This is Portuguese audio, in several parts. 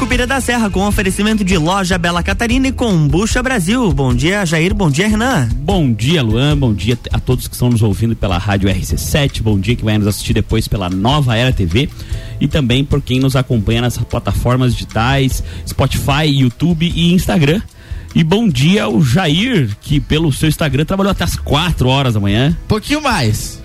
Sucupira da Serra com oferecimento de loja Bela Catarina e Combucha Brasil. Bom dia, Jair. Bom dia, Renan. Bom dia, Luan. Bom dia a todos que estão nos ouvindo pela Rádio RC7. Bom dia que vai nos assistir depois pela Nova Era TV e também por quem nos acompanha nas plataformas digitais, Spotify, YouTube e Instagram. E bom dia ao Jair, que pelo seu Instagram trabalhou até as 4 horas da manhã. Pouquinho mais.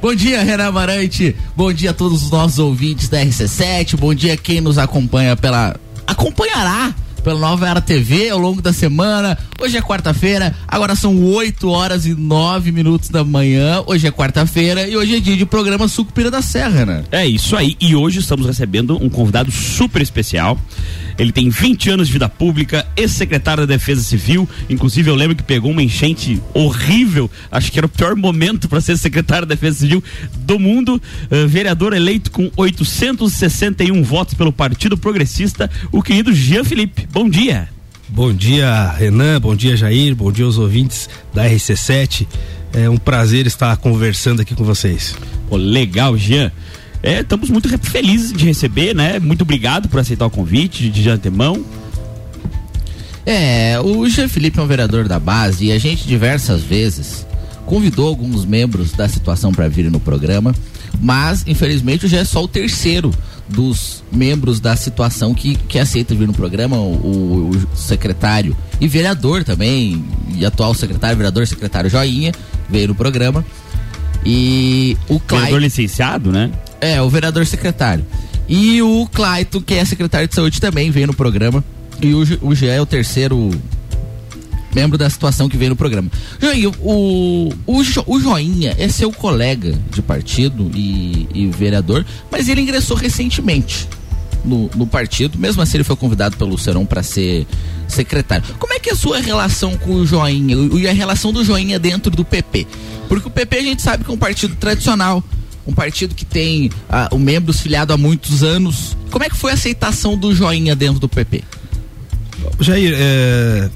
Bom dia, Renan Amarante. Bom dia a todos os nossos ouvintes da RC7. Bom dia quem nos acompanha pela. Acompanhará pela Nova Era TV ao longo da semana. Hoje é quarta-feira, agora são 8 horas e 9 minutos da manhã. Hoje é quarta-feira e hoje é dia de programa Sucupira da Serra, né? É isso aí. E hoje estamos recebendo um convidado super especial. Ele tem 20 anos de vida pública, ex-secretário da Defesa Civil. Inclusive, eu lembro que pegou uma enchente horrível. Acho que era o pior momento para ser secretário da Defesa Civil do mundo. Uh, vereador eleito com 861 votos pelo Partido Progressista, o querido Jean Felipe. Bom dia. Bom dia, Renan. Bom dia, Jair. Bom dia aos ouvintes da RC7. É um prazer estar conversando aqui com vocês. Oh, legal, Jean. É, estamos muito felizes de receber, né? Muito obrigado por aceitar o convite de, de antemão. É, o Jean Felipe é um vereador da base e a gente diversas vezes convidou alguns membros da situação para virem no programa, mas infelizmente já é só o terceiro dos membros da situação que, que aceita vir no programa, o, o secretário e vereador também, e atual secretário, vereador, secretário Joinha, veio no programa. E o Clayton. Vereador licenciado, né? É, o vereador secretário. E o Clayton, que é secretário de saúde, também veio no programa. E o, o Gé é o terceiro membro da situação que veio no programa. Joinha, o, o, o Joinha é seu colega de partido e, e vereador, mas ele ingressou recentemente no, no, partido, mesmo assim ele foi convidado pelo Serão para ser secretário. Como é que é a sua relação com o Joinha e a relação do Joinha dentro do PP? Porque o PP a gente sabe que é um partido tradicional, um partido que tem uh, o membros filiado há muitos anos. Como é que foi a aceitação do Joinha dentro do PP? Jair, é,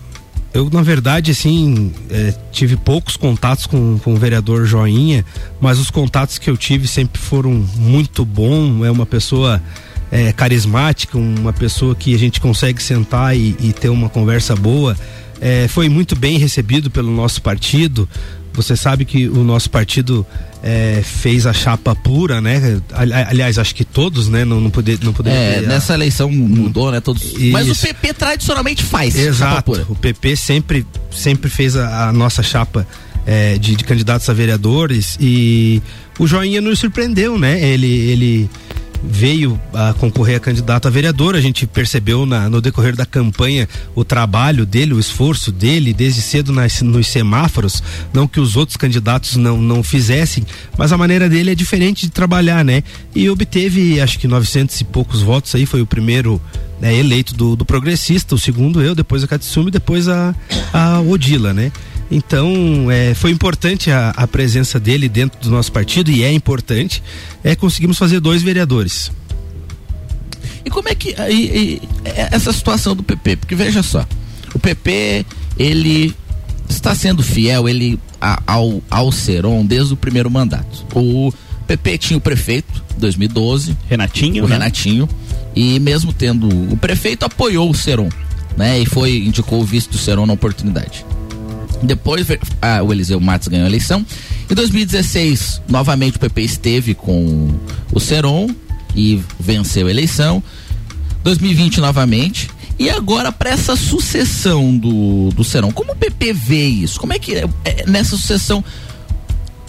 eu na verdade assim é, tive poucos contatos com, com o vereador Joinha, mas os contatos que eu tive sempre foram muito bons. É uma pessoa é, carismática, uma pessoa que a gente consegue sentar e, e ter uma conversa boa. É, foi muito bem recebido pelo nosso partido. Você sabe que o nosso partido é, fez a chapa pura, né? Aliás, acho que todos, né? Não, não poder, não poder. É, nessa eleição mudou, né? Todos. Isso. Mas o PP tradicionalmente faz. Exato. O PP sempre, sempre fez a, a nossa chapa é, de, de candidatos a vereadores e o Joinha nos surpreendeu, né? Ele, ele veio a concorrer a candidato a vereador. A gente percebeu na, no decorrer da campanha o trabalho dele, o esforço dele, desde cedo nas, nos semáforos. Não que os outros candidatos não, não fizessem, mas a maneira dele é diferente de trabalhar, né? E obteve, acho que 900 e poucos votos aí, foi o primeiro né, eleito do, do progressista, o segundo eu, depois a Katsumi, depois a, a Odila, né? Então, é, foi importante a, a, presença dele dentro do nosso partido e é importante. É, conseguimos fazer dois vereadores. E como é que e, e, é, essa situação do PP? Porque veja só, o PP ele está sendo fiel ele a, ao ao Seron desde o primeiro mandato. O PP tinha o prefeito 2012, Renatinho, o né? Renatinho, e mesmo tendo o prefeito apoiou o Seron, né? E foi indicou o vice do Seron na oportunidade. Depois ah, o Eliseu Matos ganhou a eleição. Em 2016, novamente o PP esteve com o Seron e venceu a eleição. 2020 novamente. E agora para essa sucessão do, do Seron, como o PP vê isso? Como é que é, nessa sucessão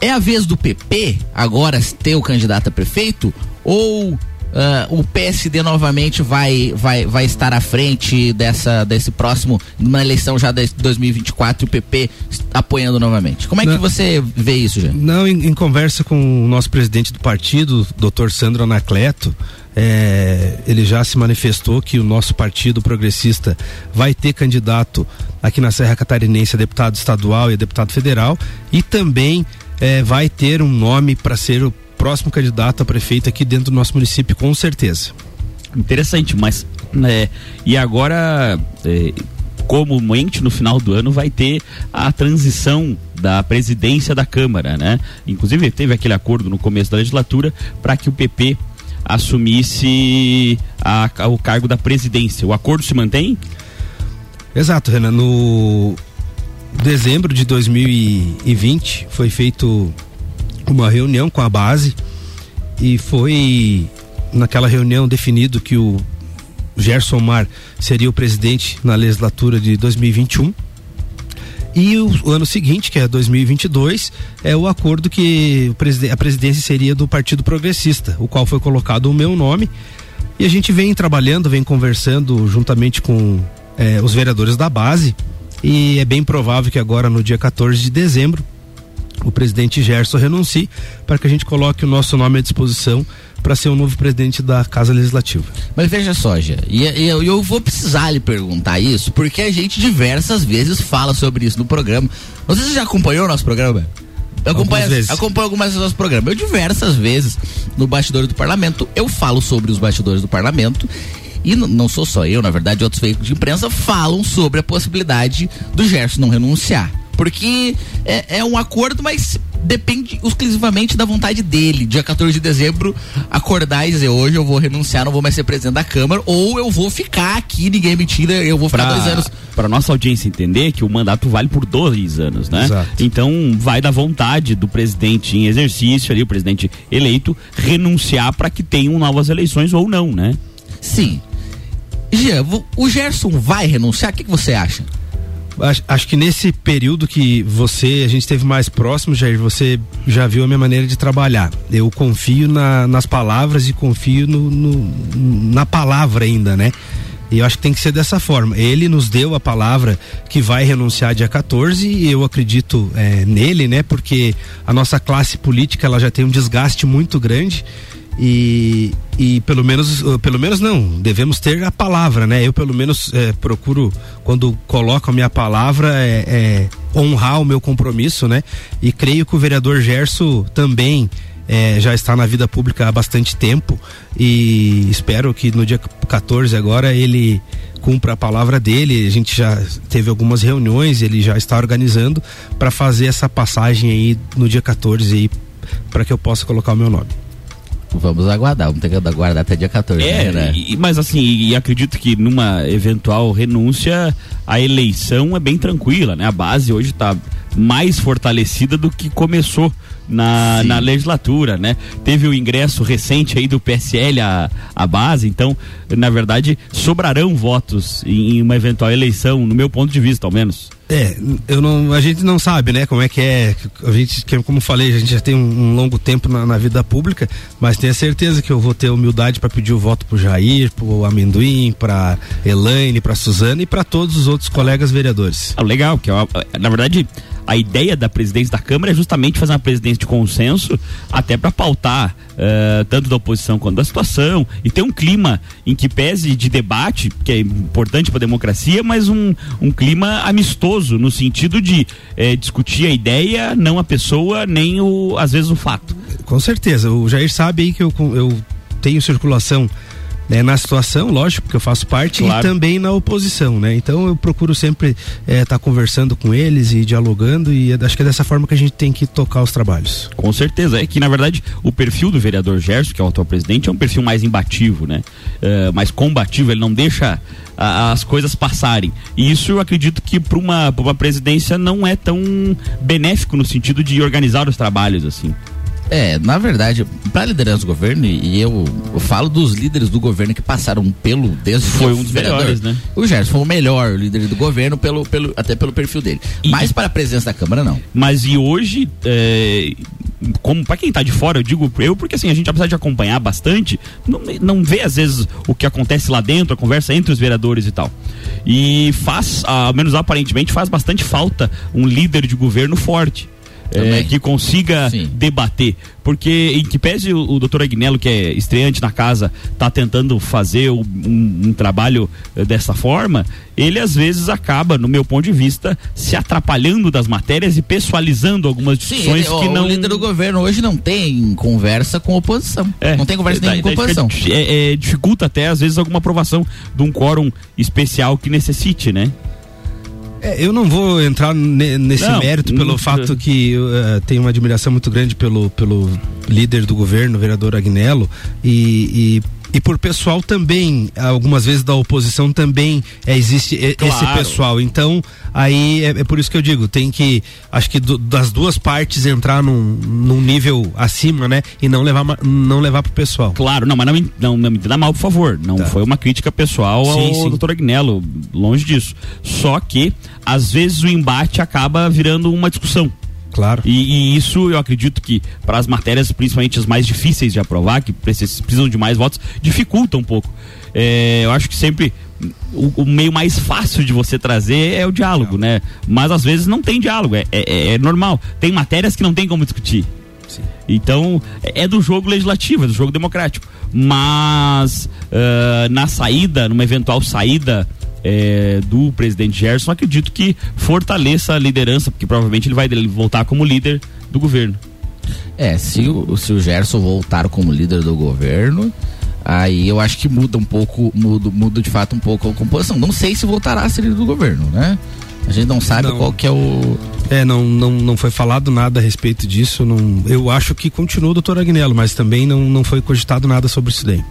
é a vez do PP agora ter o candidato a prefeito ou Uh, o PSD novamente vai, vai, vai estar à frente dessa, desse próximo, numa eleição já de 2024 e o PP apoiando novamente. Como é Não, que você vê isso, já? Não, em, em, conversa com o nosso presidente do partido, doutor Sandro Anacleto, é, ele já se manifestou que o nosso partido progressista vai ter candidato aqui na Serra Catarinense a deputado estadual e a deputado federal e também é, vai ter um nome para ser o próximo candidato a prefeito aqui dentro do nosso município, com certeza. Interessante, mas né, e agora é, comumente no final do ano vai ter a transição da presidência da Câmara, né? Inclusive teve aquele acordo no começo da legislatura para que o PP assumisse a, a, o cargo da presidência. O acordo se mantém? Exato, Renan. No dezembro de 2020 foi feito uma reunião com a base e foi naquela reunião definido que o Gerson Mar seria o presidente na legislatura de 2021. E o, ano seguinte, que é 2022, é o acordo que a presidência seria do Partido Progressista, o qual foi colocado o meu nome. E a gente vem trabalhando, vem conversando juntamente com é, os vereadores da base. E é bem provável que agora, no dia 14 de dezembro, o presidente Gerson renuncie para que a gente coloque o nosso nome à disposição para ser o novo presidente da Casa Legislativa. Mas veja só, Gê, e, e eu, eu, vou precisar lhe perguntar isso, porque a gente diversas vezes fala sobre isso no programa. Não sei se você já acompanhou o nosso programa. Eu acompanho, vezes. acompanho algumas vezes nosso programa. Eu diversas vezes no bastidores do parlamento, eu falo sobre os bastidores do parlamento e não sou só eu, na verdade, outros veículos de imprensa falam sobre a possibilidade do Gerson não renunciar. Porque é, é um acordo, mas depende exclusivamente da vontade dele. Dia 14 de dezembro, acordar e dizer hoje eu vou renunciar, não vou mais ser presidente da Câmara, ou eu vou ficar aqui, ninguém é mentira, eu vou ficar pra, dois anos. Para nossa audiência entender que o mandato vale por dois anos, né? Exato. Então vai da vontade do presidente em exercício ali, o presidente eleito, renunciar para que tenham novas eleições ou não, né? Sim. Gia, o Gerson vai renunciar? O que, que você acha? Acho, que nesse período que você, a gente esteve mais próximo, Jair, você já viu a minha maneira de trabalhar. Eu confio na, nas palavras e confio no, no, na palavra ainda, né? E eu acho que tem que ser dessa forma. Ele nos deu a palavra que vai renunciar dia 14 e eu acredito é, nele, né? Porque a nossa classe política ela já tem um desgaste muito grande e, e pelo menos uh, pelo menos não devemos ter a palavra né eu pelo menos é, procuro quando coloco a minha palavra é, é, honrar o meu compromisso né e creio que o vereador Gerson também é, já está na vida pública há bastante tempo e espero que no dia 14 agora ele cumpra a palavra dele. A gente já teve algumas reuniões, ele já está organizando para fazer essa passagem aí no dia 14 aí para que eu possa colocar o meu nome. Vamos aguardar, vamos ter que aguardar até dia 14. É, né? E, mas assim, e acredito que numa eventual renúncia, a eleição é bem tranquila, né? A base hoje está mais fortalecida do que começou na, na legislatura, né? Teve o ingresso recente aí do PSL à, à base, então, na verdade, sobrarão votos em, em uma eventual eleição, no meu ponto de vista, ao menos. É, eu não, a gente não sabe, né, como é que é. A gente, como falei, a gente já tem um, um longo tempo na, na, vida pública, mas tenho certeza que eu vou ter humildade para pedir o voto pro Jair, pro Amendoim, para Elaine, para Suzana e para todos os outros colegas vereadores. Ah, legal, que é na verdade a ideia da presidência da Câmara é justamente fazer uma presidência de consenso, até para pautar uh, tanto da oposição quanto da situação, e ter um clima em que pese de debate, que é importante para a democracia, mas um, um clima amistoso, no sentido de eh, discutir a ideia, não a pessoa, nem o, às vezes o fato. Com certeza. O Jair sabe aí que eu, eu tenho circulação né, na situação, lógico, porque eu faço parte, claro. e também na oposição, né? Então eu procuro sempre estar é, tá conversando com eles e dialogando, e acho que é dessa forma que a gente tem que tocar os trabalhos. Com certeza, é que na verdade o perfil do vereador Gerson, que é o atual presidente, é um perfil mais imbativo, né? É, mais combativo, ele não deixa a, as coisas passarem. E isso eu acredito que para uma, uma presidência não é tão benéfico no sentido de organizar os trabalhos assim. É, na verdade, para liderança do governo, e eu, eu, falo dos líderes do governo que passaram pelo desde foi um dos melhores, né? O Gerson foi o melhor líder do governo pelo, pelo até pelo perfil dele. E, mas para a presença da Câmara não. Mas e hoje, é, como para quem está de fora, eu digo eu porque assim a gente apesar de acompanhar bastante, não, não vê às vezes o que acontece lá dentro, a conversa entre os vereadores e tal. E faz, ao menos aparentemente, faz bastante falta um líder de governo forte é, que consiga Sim. debater. Porque, em que pese o, o doutor Agnello, que é estreante na casa, está tentando fazer um, um, trabalho eh, dessa forma, ele às vezes acaba, no meu ponto de vista, se atrapalhando das matérias e pessoalizando algumas discussões Sim, ele, que o, não. O líder do governo hoje não tem conversa com a oposição. É, não tem conversa é, nenhuma com a oposição. É, é, dificulta até, às vezes, alguma aprovação de um quórum especial que necessite, né? É, eu não vou entrar nesse não, mérito pelo não, fato que uh, tenho uma admiração muito grande pelo, pelo líder do governo, o vereador Agnello, e, e e por pessoal também, algumas vezes da oposição também é, existe claro. esse pessoal. Então, aí é, é, por isso que eu digo, tem que, acho que do, das duas partes entrar num, num nível acima, né? E não levar, não levar pro pessoal. Claro, não, mas não, não, não me entenda mal, por favor. Não tá. foi uma crítica pessoal sim, ao sim. doutor Agnello, longe disso. Só que, às vezes, o embate acaba virando uma discussão. Claro. E, e, isso eu acredito que para as matérias, principalmente as mais difíceis de aprovar, que precisam de mais votos, dificulta um pouco. É, eu acho que sempre o, o, meio mais fácil de você trazer é o diálogo, né? Mas às vezes não tem diálogo, é, é, é normal. Tem matérias que não tem como discutir. Sim. Então, é, é do jogo legislativo, é do jogo democrático. Mas uh, na saída, numa eventual saída é, do presidente Gerson, acredito que fortaleça a liderança, porque provavelmente ele vai voltar como líder do governo. É, se o, se o Gerson voltar como líder do governo, aí eu acho que muda um pouco, muda, muda de fato um pouco a composição. Não sei se voltará a ser líder do governo, né? A gente não sabe não. qual que é o. É, não, não, não foi falado nada a respeito disso. Não, eu acho que continua o doutor Agnello, mas também não, não foi cogitado nada sobre isso daí.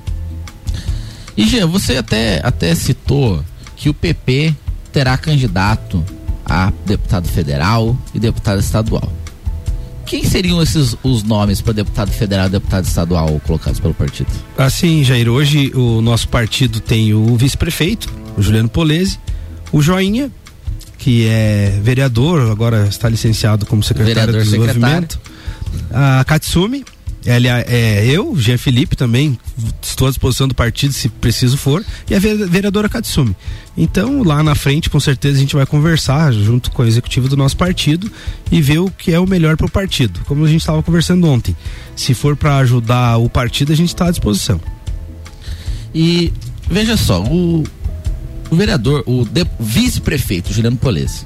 E Jean, você até, até citou que o PP terá candidato a deputado federal e deputado estadual. Quem seriam esses os nomes para deputado federal e deputado estadual colocados pelo partido? Assim, Jair, hoje o nosso partido tem o vice-prefeito, o Juliano Polese, o Joinha, que é vereador, agora está licenciado como secretário vereador, de desenvolvimento, secretário. a Katsumi, ele, é, eu, Jean Felipe também, estou à disposição do partido se preciso for, e a vereadora Katsumi. Então, lá na frente, com certeza, a gente vai conversar junto com o executivo do nosso partido e ver o que é o melhor para o partido. Como a gente estava conversando ontem. Se for para ajudar o partido, a gente está à disposição. E veja só, o, o vereador, o, o vice-prefeito Juliano Polese,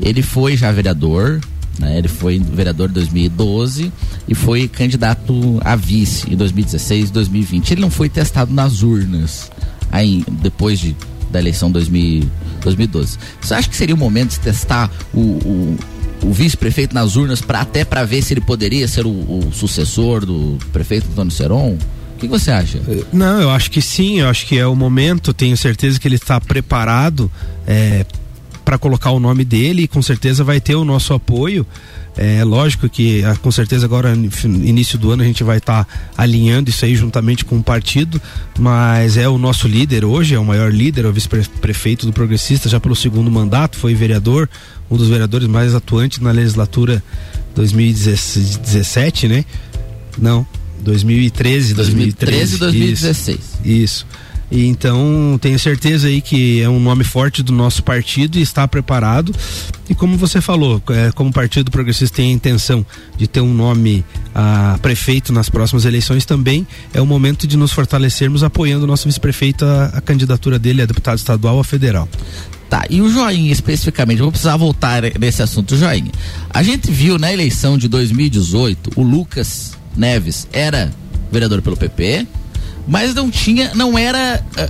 ele foi já vereador, né? Ele foi vereador em 2012 e foi candidato a vice em 2016 e 2020. Ele não foi testado nas urnas aí, depois de, da eleição 2000, 2012. Você acha que seria o momento de testar o, o, o vice-prefeito nas urnas para até para ver se ele poderia ser o, o sucessor do prefeito Antônio Seron? O que você acha? Não, eu acho que sim, eu acho que é o momento, tenho certeza que ele está preparado é, para colocar o nome dele e com certeza vai ter o nosso apoio. É lógico que ah, com certeza agora início do ano a gente vai estar tá alinhando isso aí juntamente com o partido, mas é o nosso líder hoje, é o maior líder, é o vice-prefeito do Progressista já pelo segundo mandato, foi vereador, um dos vereadores mais atuantes na legislatura 2017, né? Não, 2013, 2013, 2016. Isso. isso. E então tenho certeza aí que é um nome forte do nosso partido e está preparado. E como você falou, é, como Partido Progressista tem a intenção de ter um nome a ah, prefeito nas próximas eleições também, é o momento de nos fortalecermos apoiando o nosso vice-prefeito a, a candidatura dele a deputado estadual a federal. Tá, e o Joinha especificamente, vou precisar voltar nesse assunto, Joinha. A gente viu na eleição de 2018, o Lucas Neves era vereador pelo PP, mas não tinha, não era uh,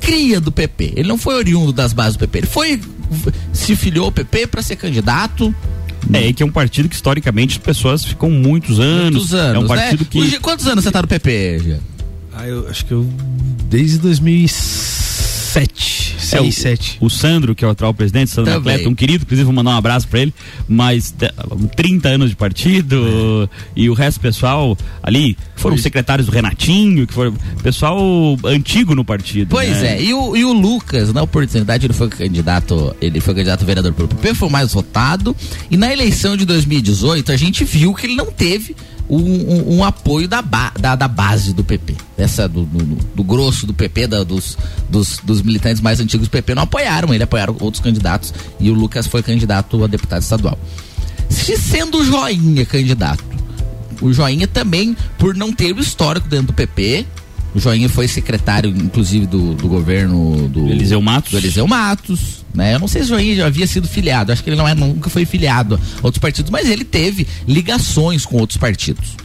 cria do PP. Ele não foi oriundo das bases do PP. Ele foi se filiou ao PP para ser candidato. É, que é um partido que historicamente as pessoas ficam muitos anos. Muitos anos. É um né? partido né? que. Quantos anos você tá no PP, Ah, eu acho que eu desde 2007 é, o. O Sandro, que é o atual presidente, Sandro Também. Atleta, um querido, inclusive vou mandar um abraço para ele, mas 30 anos de partido é. e o resto pessoal ali foram pois. secretários do Renatinho, que foram pessoal antigo no partido. Pois né? é, e o, e o Lucas, na oportunidade, ele foi candidato, ele foi candidato a vereador pelo PP, foi o mais votado, e na eleição de 2018 a gente viu que ele não teve um, um, um apoio da, ba, da, da, base do PP. Essa do, do, do grosso do PP, da, dos, dos, dos, militantes mais antigos do PP, não apoiaram ele, apoiaram outros candidatos e o Lucas foi candidato a deputado estadual. Se sendo o Joinha candidato, o Joinha também, por não ter o histórico dentro do PP, o Joinha foi secretário, inclusive, do, do governo do Eliseu Matos. Do Eliseu Matos. Né? Eu não sei se o Joinha já havia sido filiado, acho que ele não é, nunca foi filiado a outros partidos, mas ele teve ligações com outros partidos.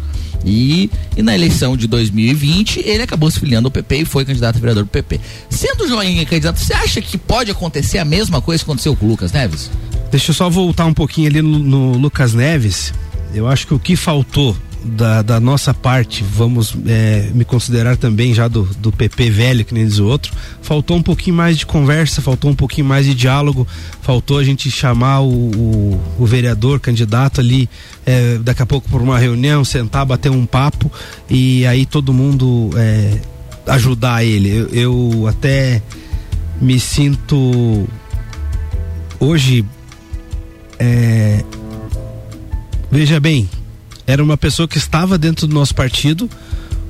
E, e, na eleição de 2020, ele acabou se filiando ao PP e foi candidato a vereador do PP. Sendo o Joinha candidato, você acha que pode acontecer a mesma coisa que aconteceu com o Lucas Neves? Deixa eu só voltar um pouquinho ali no, no Lucas Neves. Eu acho que o que faltou da, da nossa parte, vamos é, me considerar também já do, do PP velho, que nem diz o outro, faltou um pouquinho mais de conversa, faltou um pouquinho mais de diálogo, faltou a gente chamar o, o, o vereador, candidato ali, é, daqui a pouco por uma reunião, sentar, bater um papo e aí todo mundo é, ajudar ele. Eu, eu até me sinto hoje é, veja bem, era uma pessoa que estava dentro do nosso partido,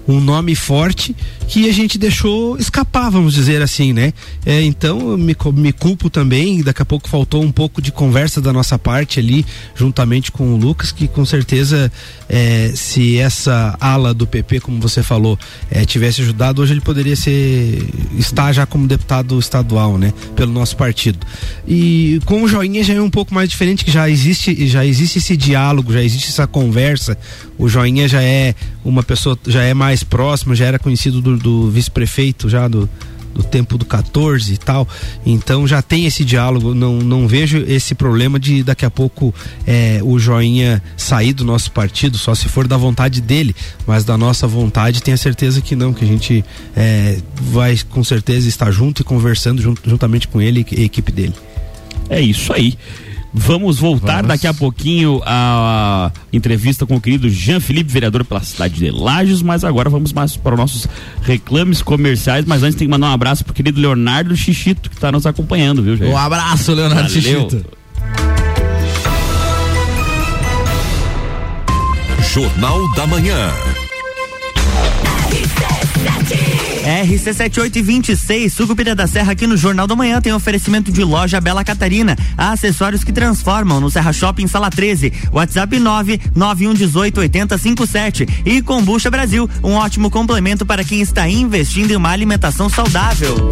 um nome forte que a gente deixou escapar, vamos dizer assim, né? É, então me, me culpo também, daqui a pouco faltou um pouco de conversa da nossa parte ali, juntamente com o Lucas, que com certeza é, se essa ala do PP, como você falou, é, tivesse ajudado, hoje ele poderia ser estar já como deputado estadual, né? Pelo nosso partido. E com o Joinha já é um pouco mais diferente, que já existe, já existe esse diálogo, já existe essa conversa. O Joinha já é uma pessoa, já é mais próxima, já era conhecido do do vice-prefeito já do, do tempo do 14 e tal. Então já tem esse diálogo. Não, não vejo esse problema de daqui a pouco é, o joinha sair do nosso partido, só se for da vontade dele. Mas da nossa vontade, tenha certeza que não, que a gente é, vai com certeza estar junto e conversando junto, juntamente com ele e a equipe dele. É isso aí. Vamos voltar Vamos. daqui a pouquinho a entrevista com o querido Jean Felipe, vereador pela cidade de Lages, mas agora vamos mais para os nossos reclames comerciais, mas antes tem que mandar um abraço pro querido Leonardo Xixito, que está nos acompanhando, viu, Jair? Um abraço, Leonardo Valeu. Xixito. Jornal da Manhã. RC7826, Sucupira da Serra, aqui no Jornal da Manhã, tem oferecimento de loja Bela Catarina. Acessórios que transformam no Serra Shopping, sala 13. WhatsApp 991188057. E Combucha Brasil, um ótimo complemento para quem está investindo em uma alimentação saudável.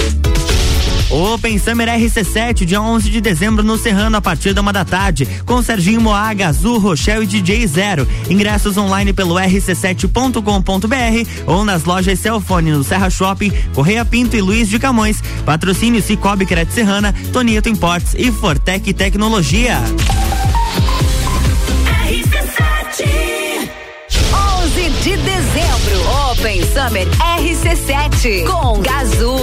Open Summer RC7, dia 11 de dezembro no Serrano, a partir da uma da tarde, com Serginho Moaga, Azul, Rochelle e DJ Zero. Ingressos online pelo rc7.com.br ou nas lojas Celfone no Serra Shopping, Correia Pinto e Luiz de Camões. Patrocínio Cicobi Cred Serrana, Tonieto Imports e Fortec Tecnologia. RC7 11 de dezembro, Open Summer RC7 com Gazul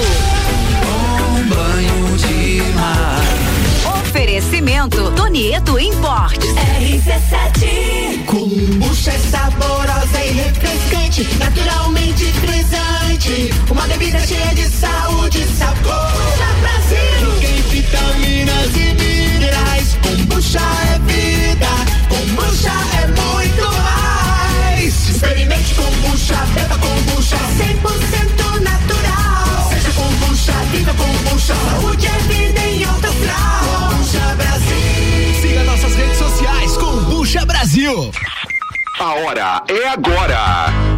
banho de mar. Oferecimento Tonieto Importes. RC7. Kombucha é saborosa e refrescante, naturalmente kombucha. Saúde é vida em alta astral. Kombucha Brasil. Siga nossas redes sociais, Kombucha Brasil. A hora é agora.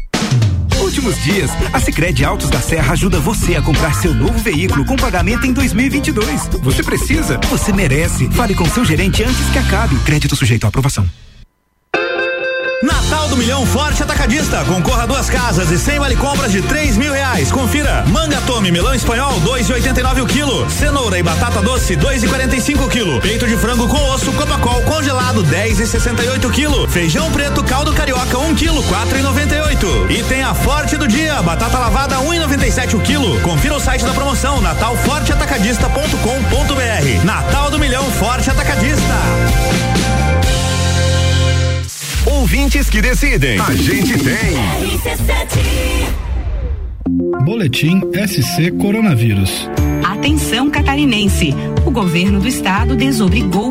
últimos dias, a Sicredi Autos da Serra ajuda você a comprar seu novo veículo com pagamento em 2022. Você precisa? Você merece. Fale com seu gerente antes que acabe. Crédito sujeito à aprovação. Natal do Milhão Forte Atacadista. Concorra a duas casas e sem vale compras de três mil reais. Confira. Manga tome, melão espanhol, dois e oitenta e nove o quilo. Cenoura e batata doce, dois e quarenta e cinco o quilo. Peito de frango com osso, copacol congelado, dez e sessenta e oito o quilo. Feijão preto, caldo carioca, um quilo, quatro e noventa e oito. E tem a Forte do Dia, batata lavada, um e noventa e sete o quilo. Confira o site da promoção, natalforteatacadista.com.br. Natal do Milhão Forte Atacadista. Ouvintes que decidem. A gente tem. Boletim SC Coronavírus. Atenção catarinense. O governo do estado desobrigou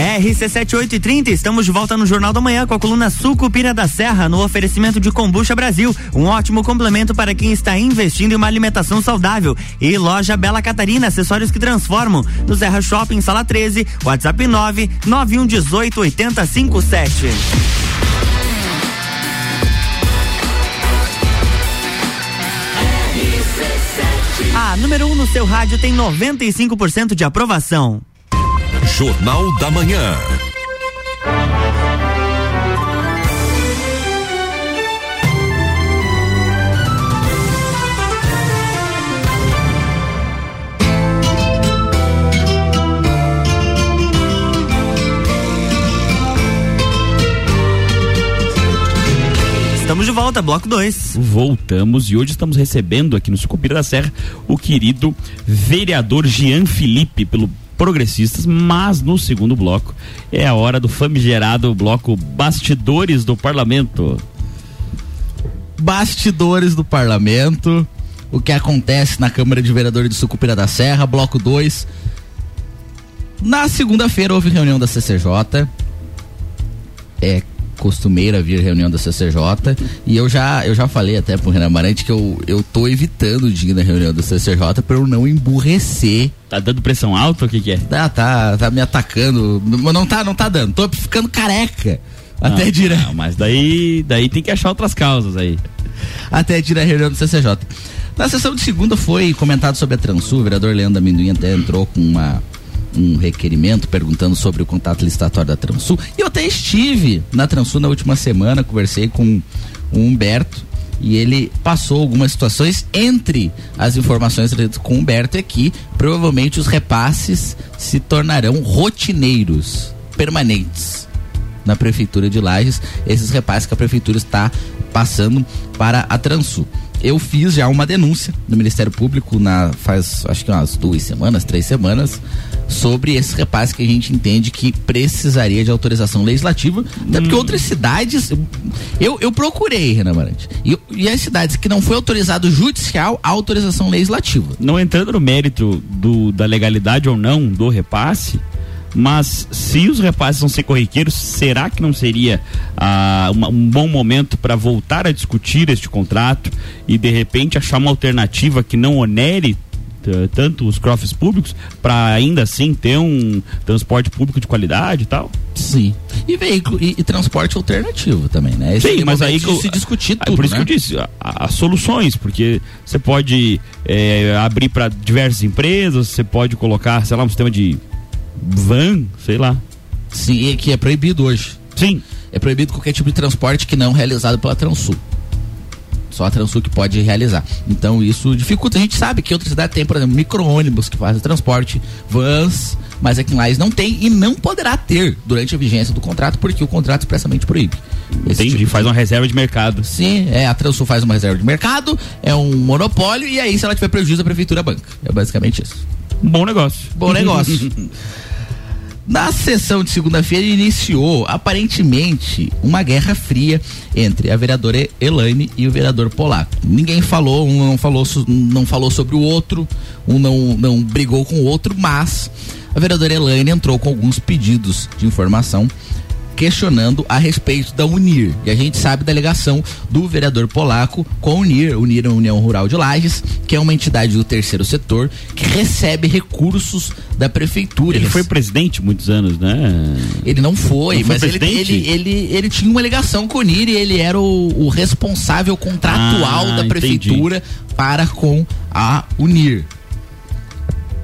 RC7830, estamos de volta no Jornal da Manhã com a coluna Sucupira da Serra, no oferecimento de Combucha Brasil, um ótimo complemento para quem está investindo em uma alimentação saudável. E loja Bela Catarina, acessórios que transformam, no Serra Shopping, sala 13, WhatsApp 9 9118 8057. A número 1 um no seu rádio tem 95% de aprovação. Jornal da Manhã. Estamos de volta, bloco 2. Voltamos e hoje estamos recebendo aqui no Sucupira da Serra o querido vereador Jean Felipe, pelo Progressistas, mas no segundo bloco é a hora do famigerado bloco Bastidores do Parlamento. Bastidores do Parlamento, o que acontece na Câmara de Vereadores de Sucupira da Serra, bloco 2. Na segunda-feira houve reunião da CCJ. É costumeira vir reunião da CCJ e eu já eu já falei até pro Renan Marante que eu, eu tô evitando de ir na reunião da CCJ para eu não emburrecer. Tá dando pressão alta o que que é? Tá, tá, tá me atacando, não tá, não tá dando. Tô ficando careca. Até não. Não, mas daí, daí tem que achar outras causas aí. Até ir na reunião do CCJ. Na sessão de segunda foi comentado sobre a Transul, o vereador Leandro Amendoim até entrou com uma um requerimento perguntando sobre o contato licitatório da Transul. E eu até estive na Transul na última semana, conversei com o Humberto e ele passou algumas situações entre as informações com o Humberto é que provavelmente os repasses se tornarão rotineiros, permanentes na prefeitura de Lages, esses repasses que a prefeitura está passando para a Transul eu fiz já uma denúncia no Ministério Público na faz acho que umas duas semanas, três semanas, sobre esse repasse que a gente entende que precisaria de autorização legislativa, até hum. porque outras cidades, eu, eu procurei, Renan Marante, e, e as cidades que não foi autorizado judicial, a autorização legislativa. Não entrando no mérito do, da legalidade ou não do repasse, mas se os repasses vão ser corriqueiros, será que não seria ah, uma, um bom momento para voltar a discutir este contrato e de repente achar uma alternativa que não onere tanto os crofts públicos para ainda assim ter um transporte público de qualidade e tal? Sim. E veículo e, e transporte alternativo também, né? Esse Sim, mas aí que se discutir tudo, é por isso né? que eu disse, as soluções, porque você pode é, abrir para diversas empresas, você pode colocar, sei lá, um sistema de van, sei lá. Sim, e que é proibido hoje. Sim. É proibido qualquer tipo de transporte que não realizado pela Transul. Só a Transul que pode realizar. Então isso dificulta. A gente sabe que outra cidade tem, por exemplo, micro-ônibus que fazem transporte, vans, mas aqui em Lages não tem e não poderá ter durante a vigência do contrato, porque o contrato expressamente proíbe. Esse Entendi, tipo faz uma reserva de mercado. Sim, é, a Transul faz uma reserva de mercado, é um monopólio, e aí se ela tiver prejuízo, a prefeitura banca. É basicamente isso. Bom negócio. Bom negócio. Na sessão de segunda-feira iniciou, aparentemente, uma guerra fria entre a vereadora Elaine e o vereador Polaco. Ninguém falou, um não falou, não falou sobre o outro, um não, não brigou com o outro, mas a vereadora Elaine entrou com alguns pedidos de informação questionando a respeito da Unir. E a gente sabe da ligação do vereador polaco com a Unir, Unir é a União Rural de Lages, que é uma entidade do terceiro setor que recebe recursos da prefeitura. Ele foi presidente muitos anos, né? Ele não foi, Não foi mas ele, ele, ele, ele tinha uma ligação com o Unir e ele era o, o responsável contratual Ah, da entendi. prefeitura para com a Unir.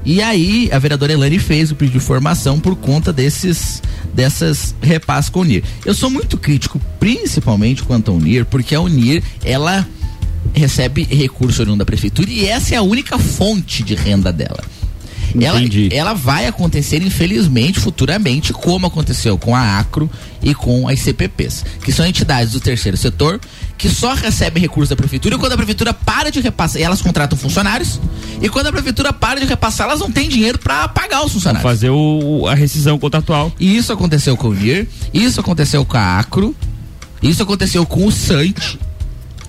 E aí, a vereadora Elane fez o pedido de informação por conta desses dessas repasses com a Unir. Eu sou muito crítico, principalmente quanto à Unir, porque a Unir, ela recebe recurso oriundo da prefeitura e essa é a única fonte de renda dela. Ela, Entendi. ela vai acontecer, infelizmente, futuramente, como aconteceu com a Acro e com as CPPs, que são entidades do terceiro setor que só recebem recursos da prefeitura e quando a prefeitura para de repassar, elas contratam funcionários e quando a prefeitura para de repassar, elas não têm dinheiro para pagar os funcionários. fazer o, a rescisão contratual. E isso aconteceu com o NIR, isso aconteceu com a Acro, isso aconteceu com o Sant,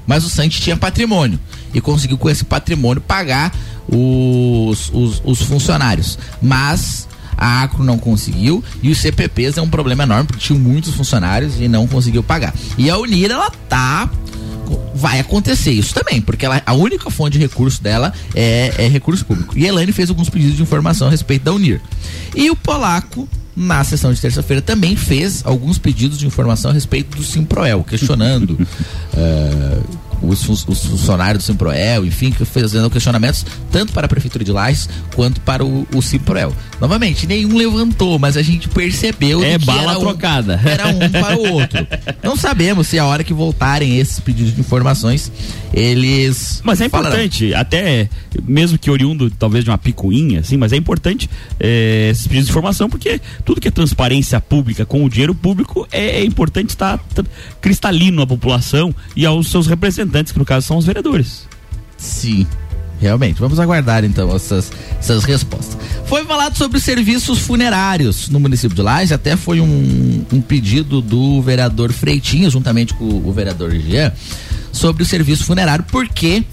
mas o Sant tinha patrimônio e conseguiu com esse patrimônio pagar os, os, os funcionários. Mas a Acro não conseguiu e os CPPs é um problema enorme porque tinham muitos funcionários e não conseguiu pagar. E a Unir, ela tá vai acontecer isso também, porque ela, a única fonte de recurso dela é, é recurso público. E a Elaine fez alguns pedidos de informação a respeito da Unir. E o Polaco, na sessão de terça-feira, também fez alguns pedidos de informação a respeito do Simproel, questionando eh, os, fun- os funcionários do Simproel, enfim, que fazendo questionamentos tanto para a Prefeitura de Lages quanto para o, o Simproel. Novamente, nenhum levantou, mas a gente percebeu É bala era um- trocada. era um para o outro. Não sabemos se a hora que voltarem esses pedidos de informações, eles. Mas é falarão. importante, até mesmo que oriundo talvez de uma picuinha, assim, mas é importante é, esses pedidos de informação, porque tudo que é transparência pública com o dinheiro público é, é importante estar cristalino à população e aos seus representantes, que no caso são os vereadores. Sim. Realmente, vamos aguardar então essas, essas respostas. Foi falado sobre serviços funerários no município de Lages, até foi um, um pedido do vereador Freitinho, juntamente com o vereador Jean, sobre o serviço funerário, porque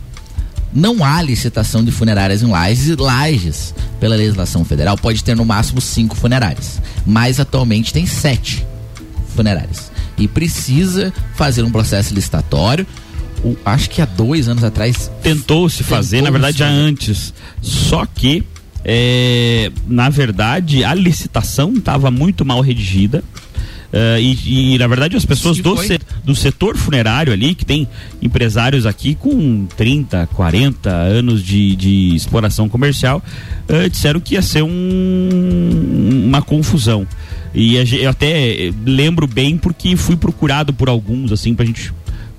não há licitação de funerárias em Lages e Lages, pela legislação federal, pode ter no máximo cinco funerárias, mas atualmente tem sete funerárias e precisa fazer um processo licitatório. O- acho que há dois anos atrás Tentou se fazer, na Tentou verdade, se já antes. Só que, é, na verdade, a licitação estava muito mal redigida. eh, e, e, na verdade as pessoas do, se- do setor funerário ali, que tem empresários aqui com 30, 40 anos de, de exploração comercial, eh, disseram que ia ser um- uma confusão. E eu até lembro bem porque fui procurado por alguns, assim, pra gente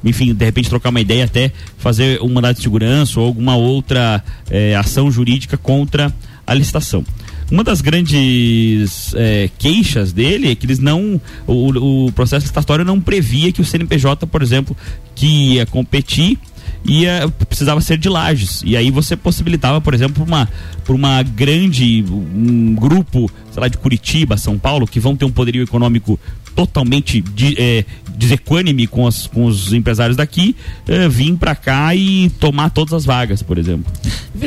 enfim, de repente trocar uma ideia, até fazer um mandato de segurança ou alguma outra eh, ação jurídica contra a licitação. Uma das grandes eh, queixas dele é que eles não. O, o processo licitatório não previa que o CNPJ, por exemplo, que ia competir ia precisava ser de lajes. E aí você possibilitava por exemplo uma por uma grande um grupo sei lá de Curitiba São Paulo que vão ter um poderio econômico totalmente de, eh, desequânime com, as, com os empresários daqui eh, vir para cá e tomar todas as vagas por exemplo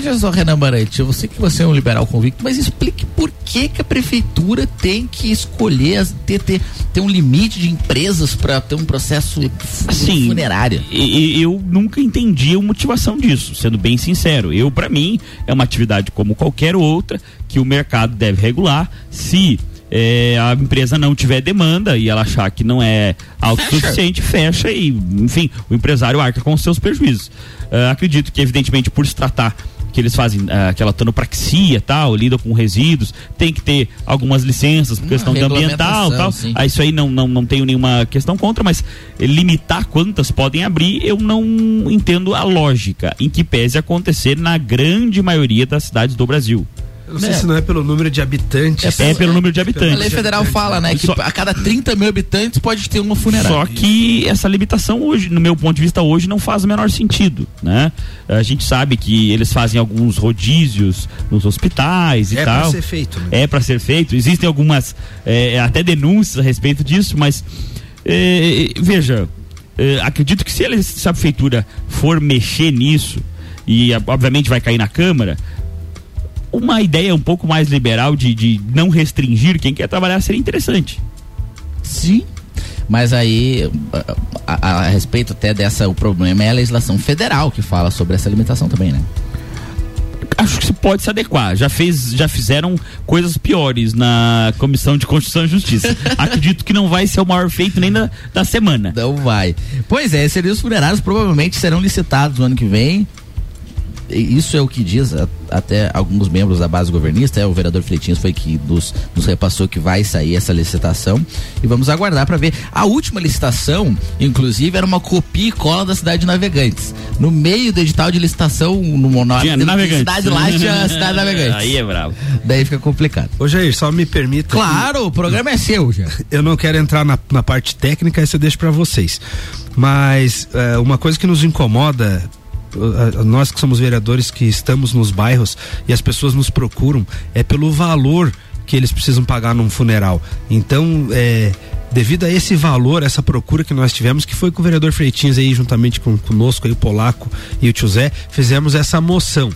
Veja só, Renan Barante, eu sei que você é um liberal convicto, mas explique por que, que a prefeitura tem que escolher ter, ter, ter um limite de empresas para ter um processo Assim, funerário. Eu nunca entendi a motivação disso, sendo bem sincero. Eu, para mim, é uma atividade como qualquer outra que o mercado deve regular. Se eh, a empresa não tiver demanda e ela achar que não é autossuficiente, fecha e, enfim, o empresário arca com os seus prejuízos. Ah, acredito que, evidentemente, por se tratar que eles fazem ah, aquela tanopraxia tal, lidam com resíduos, tem que ter algumas licenças por Uma questão ambiental tal. sim. Ah, isso aí não, não, não tenho nenhuma questão contra, mas limitar quantas podem abrir, eu não entendo a lógica em que pese acontecer na grande maioria das cidades do Brasil. Eu não sei se não é pelo número de habitantes. É, pelo número de A habitantes. lei federal fala, né, que Só- a cada 30 mil habitantes pode ter uma funerária. Só que essa limitação hoje, no meu ponto de vista, hoje não faz o menor sentido, né? A gente sabe que eles fazem alguns rodízios nos hospitais e É tal. pra ser feito, né? É para ser feito. Existem algumas é, até denúncias a respeito disso, mas é, veja, é, acredito que se, eles, se a prefeitura for mexer nisso e a- obviamente vai cair na câmara, uma ideia um pouco mais liberal de, de não restringir quem quer trabalhar seria interessante. Sim. Mas aí, a, a- a respeito até dessa, o problema é a legislação federal que fala sobre essa limitação também, né? acho que se pode se adequar. Já fez, já fizeram coisas piores na Comissão de Constituição e Justiça. Acredito que não vai ser o maior feito nem da, da semana. Não vai. Pois é, serviços funerários provavelmente serão licitados no ano que vem. E Isso é o que diz a- até alguns membros da base governista, é, o vereador Fleitinhos foi que nos, nos repassou que vai sair essa licitação e vamos aguardar para ver. A última licitação, inclusive, era uma copia e cola da cidade de Navegantes. No meio do edital de licitação, no monólogo, cidade lá tinha a cidade de Navegantes. Aí é bravo. Daí fica complicado. Ô Jair, só me permita. Claro, o programa é seu já. Eu não quero entrar na, na parte técnica, essa eu deixo pra vocês. Mas é, uma coisa que nos incomoda, nós que somos vereadores que estamos nos bairros e as pessoas nos procuram, é pelo valor que eles precisam pagar num funeral. Então, é, devido a esse valor, essa procura que nós tivemos, que foi com o vereador Freitinhos aí, juntamente com conosco aí, o Polaco e o Tio Zé, fizemos essa moção.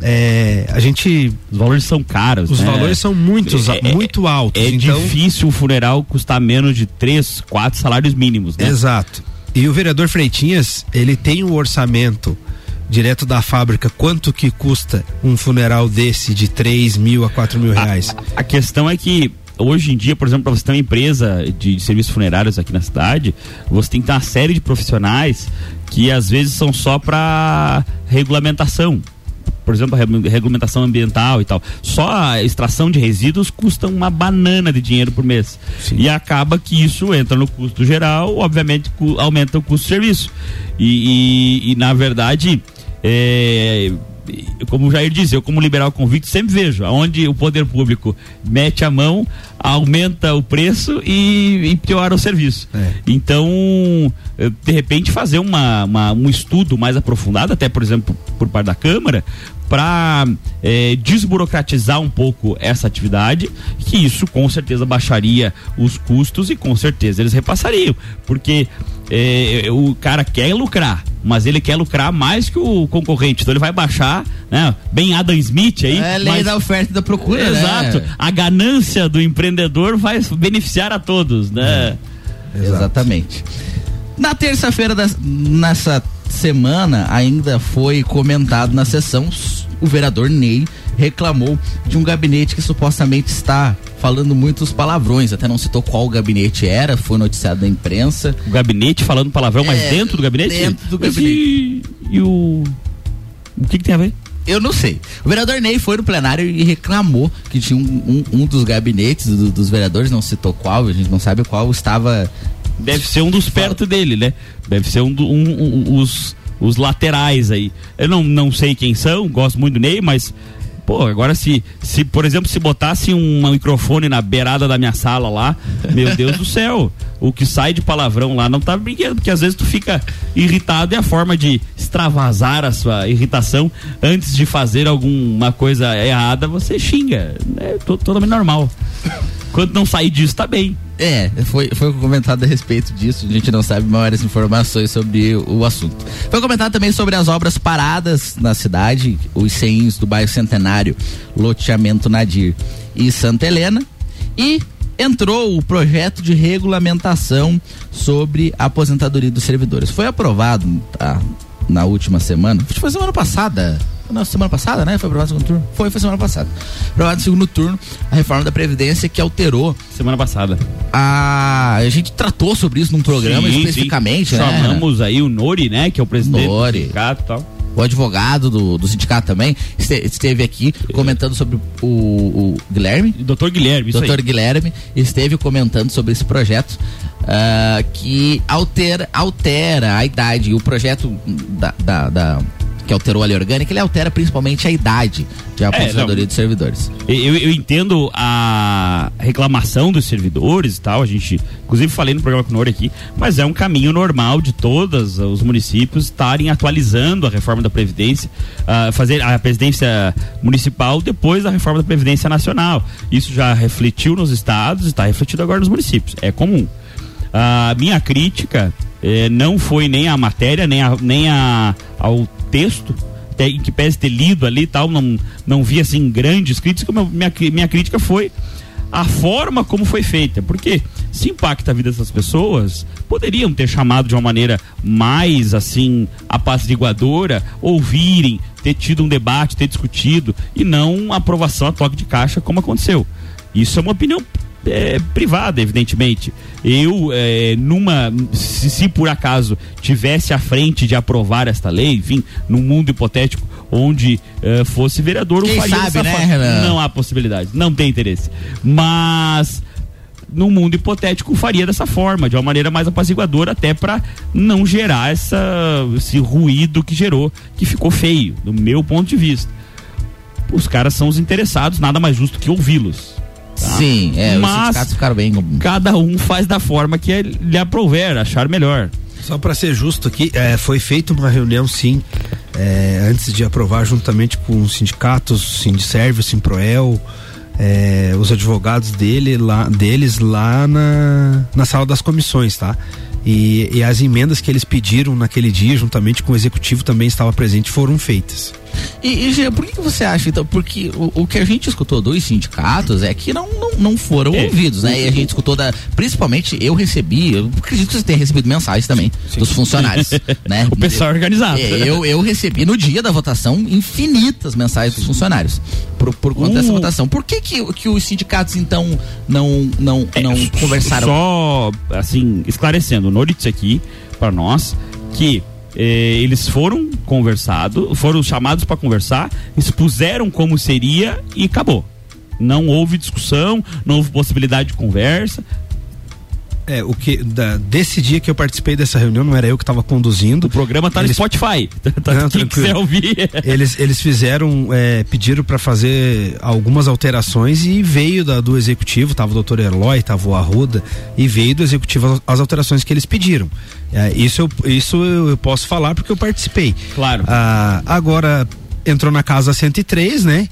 É, a gente. Os valores são caros. Os né? valores são muitos, É- é- muito altos. É então, difícil um funeral custar menos de três, quatro salários mínimos, né? Exato. E o vereador Freitinhas, ele tem um orçamento direto da fábrica, quanto que custa um funeral desse de 3 mil a 4 mil reais? A questão é que hoje em dia, por exemplo, para você ter uma empresa de, de serviços funerários aqui na cidade, você tem que ter uma série de profissionais que às vezes são só para regulamentação. Por exemplo, a regu- regulamentação ambiental e tal. Só a extração de resíduos custa uma banana de dinheiro por mês. E acaba que isso entra no custo geral, obviamente aumenta o custo do serviço. E, e- e, na verdade, é, como o Jair disse, eu como liberal convicto sempre vejo aonde o poder público mete a mão, aumenta o preço e, e piora o serviço. Então, eh, de repente, fazer uma, uma- um estudo mais aprofundado, até por exemplo, por parte da Câmara, para desburocratizar um pouco essa atividade, que isso com certeza baixaria os custos e com certeza eles repassariam. Porque eh, o cara quer lucrar, mas ele quer lucrar mais que o concorrente. Então ele vai baixar, né? Bem Adam Smith aí. É a lei mas- da oferta e da procura, né? Exato. A ganância do empreendedor vai beneficiar a todos, né? Exatamente. Na terça-feira, nessa semana, ainda foi comentado na sessão, o vereador Ney reclamou de um gabinete que supostamente está falando muitos palavrões, até não citou qual gabinete era, foi noticiado na imprensa. O gabinete falando palavrão, mas É, dentro do gabinete? dentro do Mas gabinete. E, e o. O que, que tem a ver? Eu não sei. O vereador Ney foi no plenário e reclamou que tinha um, um- um dos gabinetes do- dos vereadores, não citou qual, a gente não sabe qual, estava Deve ser um dos perto dele, né? Deve ser um, do- um- um- os, os laterais aí. Eu não, não sei quem são, gosto muito do Ney, mas. Pô, agora se, se, por exemplo, se botasse um microfone na beirada da minha sala lá, meu Deus do céu, o que sai de palavrão lá não tá brinquedo, porque às vezes tu fica irritado e a forma de extravasar a sua irritação antes de fazer alguma coisa errada, você xinga. É to- totalmente normal. Quando não sair disso, tá bem. É, foi, foi comentado a respeito disso. A gente não sabe maiores informações sobre o assunto. Foi comentado também sobre as obras paradas na cidade, os CEINs do bairro Centenário, Loteamento Nadir e Santa Helena. E entrou o projeto de regulamentação sobre a aposentadoria dos servidores. Foi aprovado tá, na última semana, acho que foi semana passada. Na semana passada, né? Foi aprovado no segundo turno? Foi, foi semana passada. Aprovado no segundo turno a reforma da Previdência que alterou Semana passada. a, a gente tratou sobre isso num programa Sim, especificamente, sim. né? Chamamos aí o Nori, né? Que é o presidente Nori. do sindicato e tal. O advogado do, do sindicato também este- esteve aqui comentando sobre o, o Guilherme. Doutor Guilherme, isso Doutor. Guilherme esteve comentando sobre esse projeto ah, que altera, altera a idade. O projeto da, da, da- que alterou a lei orgânica, ele altera principalmente a idade de aposentadoria não. dos servidores. Eu, eu entendo a reclamação dos servidores e tal, a gente, inclusive falei no programa com o Nori aqui, mas é um caminho normal de todos os municípios estarem atualizando a reforma da Previdência, ah, fazer a Previdência Municipal depois da reforma da Previdência Nacional. Isso já refletiu nos estados e está refletido agora nos municípios. É comum. A minha crítica eh, não foi nem a matéria, nem, a, nem a, ao texto, em que pese ter lido ali e tal, não, não vi assim grandes críticas, minha, minha crítica foi a forma como foi feita. Porque se impacta a vida dessas pessoas, poderiam ter chamado de uma maneira mais assim apaziguadora, ouvirem, ter tido um debate, ter discutido e não aprovação a toque de caixa como aconteceu. Isso é uma opinião é, privada, evidentemente. Eu, é, numa. Se, se, por acaso tivesse à frente de aprovar esta lei, enfim, num mundo hipotético onde é, fosse vereador, Quem sabe, né. Renan? Não há possibilidade, não tem interesse. Mas. No mundo hipotético, faria dessa forma, de uma maneira mais apaziguadora, até para não gerar essa, esse ruído que gerou, que ficou feio, do meu ponto de vista. Os caras são os interessados, nada mais justo que ouvi-los. Tá? Sim, é, os Mas sindicatos ficaram bem. cada um faz da forma que lhe aprouver, achar melhor. Só para ser justo aqui, é, foi feita uma reunião sim, é, antes de aprovar juntamente com os sindicatos, Sindiserve, Simproel, é, os advogados dele, lá, deles lá na, na sala das comissões, tá? E, e as emendas que eles pediram naquele dia, juntamente com o executivo também estava presente, foram feitas. E, e Gê, por que, você acha, então? Porque o, o que a gente escutou dos sindicatos é que não, não, não foram É. ouvidos, né? E a gente escutou da. Principalmente eu recebi, eu acredito que você tenha recebido mensagens também dos funcionários, né? O pessoal organizado. É, eu, eu recebi no dia da votação infinitas mensagens dos funcionários por, por conta dessa O- votação. Por que, que, que os sindicatos, então, não, não, não conversaram? É, Só, assim, esclarecendo, Noritz aqui, para nós, que eh, eles foram conversados, foram chamados para conversar, expuseram como seria e acabou. Não houve discussão, não houve possibilidade de conversa. É, o que da- desse dia que eu participei dessa reunião, não era eu que estava conduzindo. O programa tá Eles- no Spotify. Tá, Não, quem quiser ouvir. Eles, eles fizeram, é, pediram para fazer algumas alterações e veio da- do executivo, tava o doutor Eloy, tava o Arruda, e veio do executivo as, as alterações que eles pediram. É, isso eu, isso eu, posso falar porque eu participei. Claro. Ah, agora entrou na casa 103, né?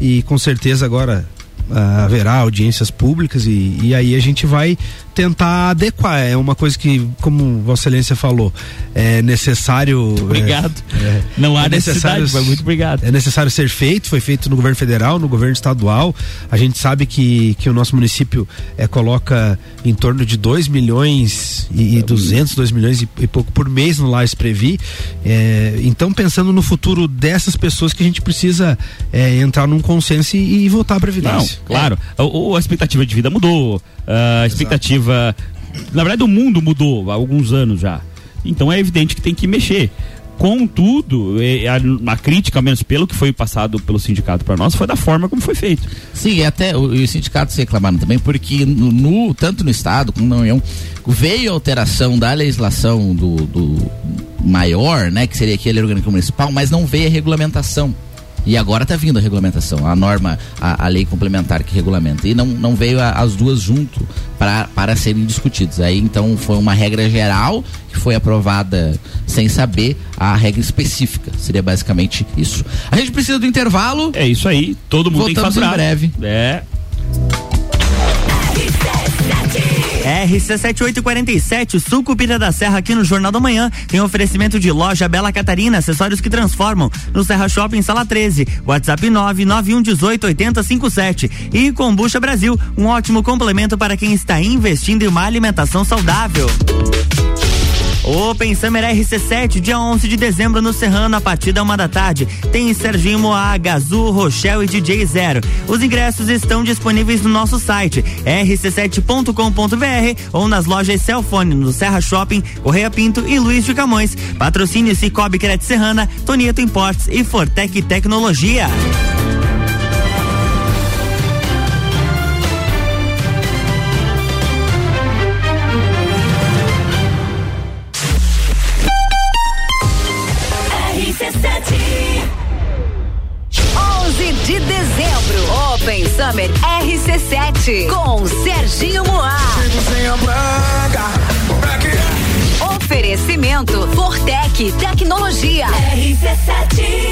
E com certeza agora haverá audiências públicas e, e aí a gente vai tentar adequar. É uma coisa que, como Vossa Excelência falou, é necessário. Obrigado. é, Não há é necessidade, mas muito obrigado. É necessário ser feito, foi feito no governo federal, no governo estadual. A gente sabe que, que o nosso município é, coloca em torno de 2 milhões e, e 200, 2 milhões e, e pouco por mês no Lares Previ. É, então, pensando no futuro dessas pessoas que a gente precisa é, entrar num consenso e, e voltar à Não, Previdência. Claro. O, o- a expectativa de vida mudou. A expectativa. Na verdade, o mundo mudou há alguns anos já. Então é evidente que tem que mexer. Contudo, eh, a, a crítica, ao menos pelo que foi passado pelo sindicato para nós, foi da forma como foi feito. Sim, e até o- os sindicatos reclamaram também, porque no, no- tanto no Estado como na União veio a alteração da legislação do, do maior, né, que seria aquele orgânico municipal, mas não veio a regulamentação. E agora está vindo a regulamentação, a norma, a, a lei complementar que regulamenta. E não, não veio a- as duas junto pra, para serem discutidas. Aí então foi uma regra geral que foi aprovada sem saber a regra específica. Seria basicamente isso. A gente precisa do intervalo. É isso aí, todo mundo tem que Voltamos em faturar. breve. É. RC7847, Sucupira da Serra, aqui no Jornal da Manhã, tem oferecimento de loja Bela Catarina, acessórios que transformam, no Serra Shopping, sala 13, WhatsApp 991188057 e Combucha Brasil, um ótimo complemento para quem está investindo em uma alimentação saudável. Open Summer RC7, dia 11 de dezembro no Serrano, a partir da uma da tarde. Tem Serginho Moá, Gazu, Rochelle e DJ Zero. Os ingressos estão disponíveis no nosso site rc7.com.br ou nas lojas Celfone, no Serra Shopping, Correia Pinto e Luiz de Camões. Patrocínio Cicobi Credit Serrana, Tonieto Importes e Fortec Tecnologia. Fortec Tecnologia. RC7.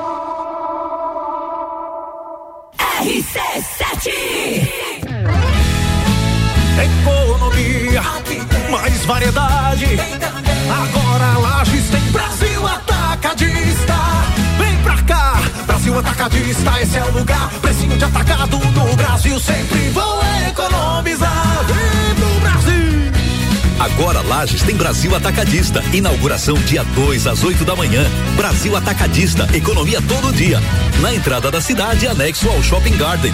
RC7 Economia, mais variedade. Agora Lages tem Brasil Atacadista. Vem pra cá, Brasil Atacadista, esse é o lugar. Precinho de atacado no Brasil, sempre vou economizar. Agora Lages tem Brasil Atacadista. Inauguração dia 2 às 8 da manhã. Brasil Atacadista, economia todo dia. Na entrada da cidade, anexo ao Shopping Garden.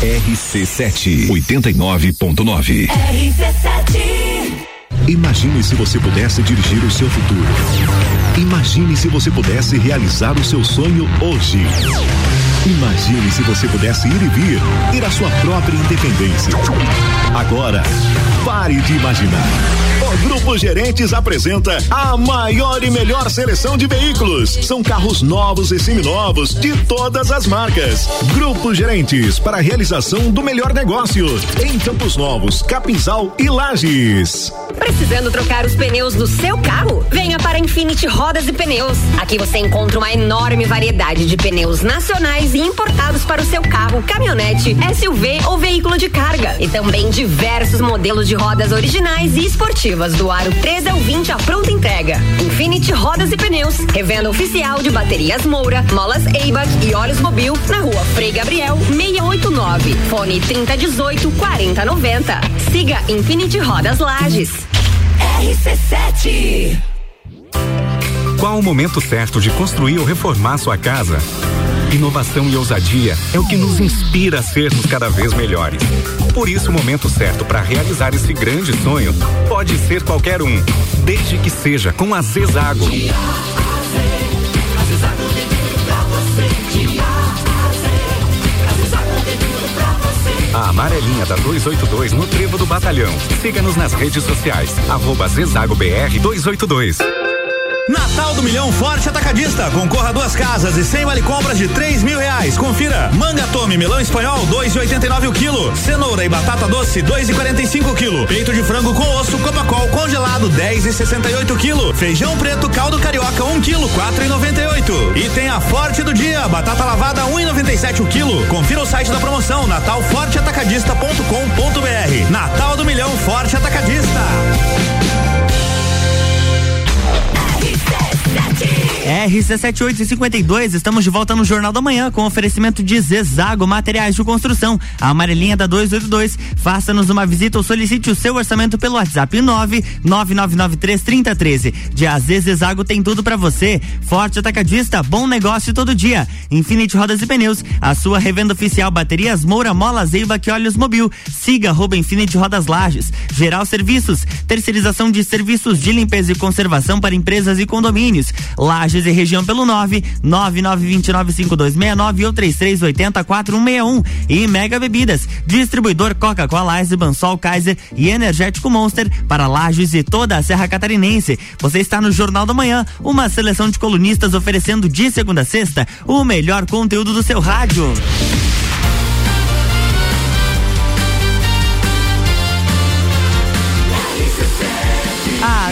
RC7 89.9. RC7 Imagine se você pudesse dirigir o seu futuro. Imagine se você pudesse realizar o seu sonho hoje. Imagine se você pudesse ir e vir, ter a sua própria independência. Agora, pare de imaginar. O Grupo Gerentes apresenta a maior e melhor seleção de veículos. São carros novos e seminovos de todas as marcas. Grupo Gerentes para a realização do melhor negócio em Campos Novos, Capinzal e Lages. Precisando trocar os pneus do seu carro? Venha para Infinity Rodas e Pneus. Aqui você encontra uma enorme variedade de pneus nacionais e importados para o seu carro, caminhonete, SUV ou veículo de carga. E também diversos modelos de rodas originais e esportivas do aro 13 ao 20 à pronta entrega. Infinity Rodas e Pneus, revenda oficial de baterias Moura, molas Eibach e óleos Mobil na rua Frei Gabriel 689. Fone 3018 4090. Siga Infinity Rodas Lages. RC7 Qual o momento certo de construir ou reformar sua casa? Inovação e ousadia é o que nos inspira a sermos cada vez melhores. Por isso, o momento certo para realizar esse grande sonho pode ser qualquer um, desde que seja com a Zezago. A amarelinha da 282 no Trevo do Batalhão. Siga-nos nas redes sociais. Arroba Zezago BR 282. Natal do Milhão Forte Atacadista. Concorra a duas casas e 100 vale compras de 3 mil reais. Confira. Manga tome, melão espanhol, 2,89 o quilo. Cenoura e batata doce, 2,45 o quilo. Peito de frango com osso, copacol congelado, 10,68 o quilo. Feijão preto, caldo carioca, 1 quilo, 4,98. E tem a Forte do Dia, batata lavada, 1,97 o quilo. Confira o site da promoção, natalforteatacadista.com.br. Natal do Milhão Forte Atacadista. RC7852, estamos de volta no Jornal da Manhã com oferecimento de Zezago Materiais de Construção, a amarelinha da 282. Faça-nos uma visita ou solicite o seu orçamento pelo WhatsApp 999933013. De AZ Zezago tem tudo para você. Forte atacadista, bom negócio todo dia. Infinity Rodas e Pneus, a sua revenda oficial baterias Moura, Mola, Zeiba e Olhos Mobil. Siga arroba Infinity Rodas Lages. Geral Serviços, terceirização de serviços de limpeza e conservação para empresas e condomínios. Lages e região pelo 9 99295269 ou 33804161 e Mega Bebidas, distribuidor Coca-Cola, Eisenbahn, Sol Kaiser e Energético Monster para Lages e toda a Serra Catarinense. Você está no Jornal da Manhã, uma seleção de colunistas oferecendo de segunda a sexta o melhor conteúdo do seu rádio.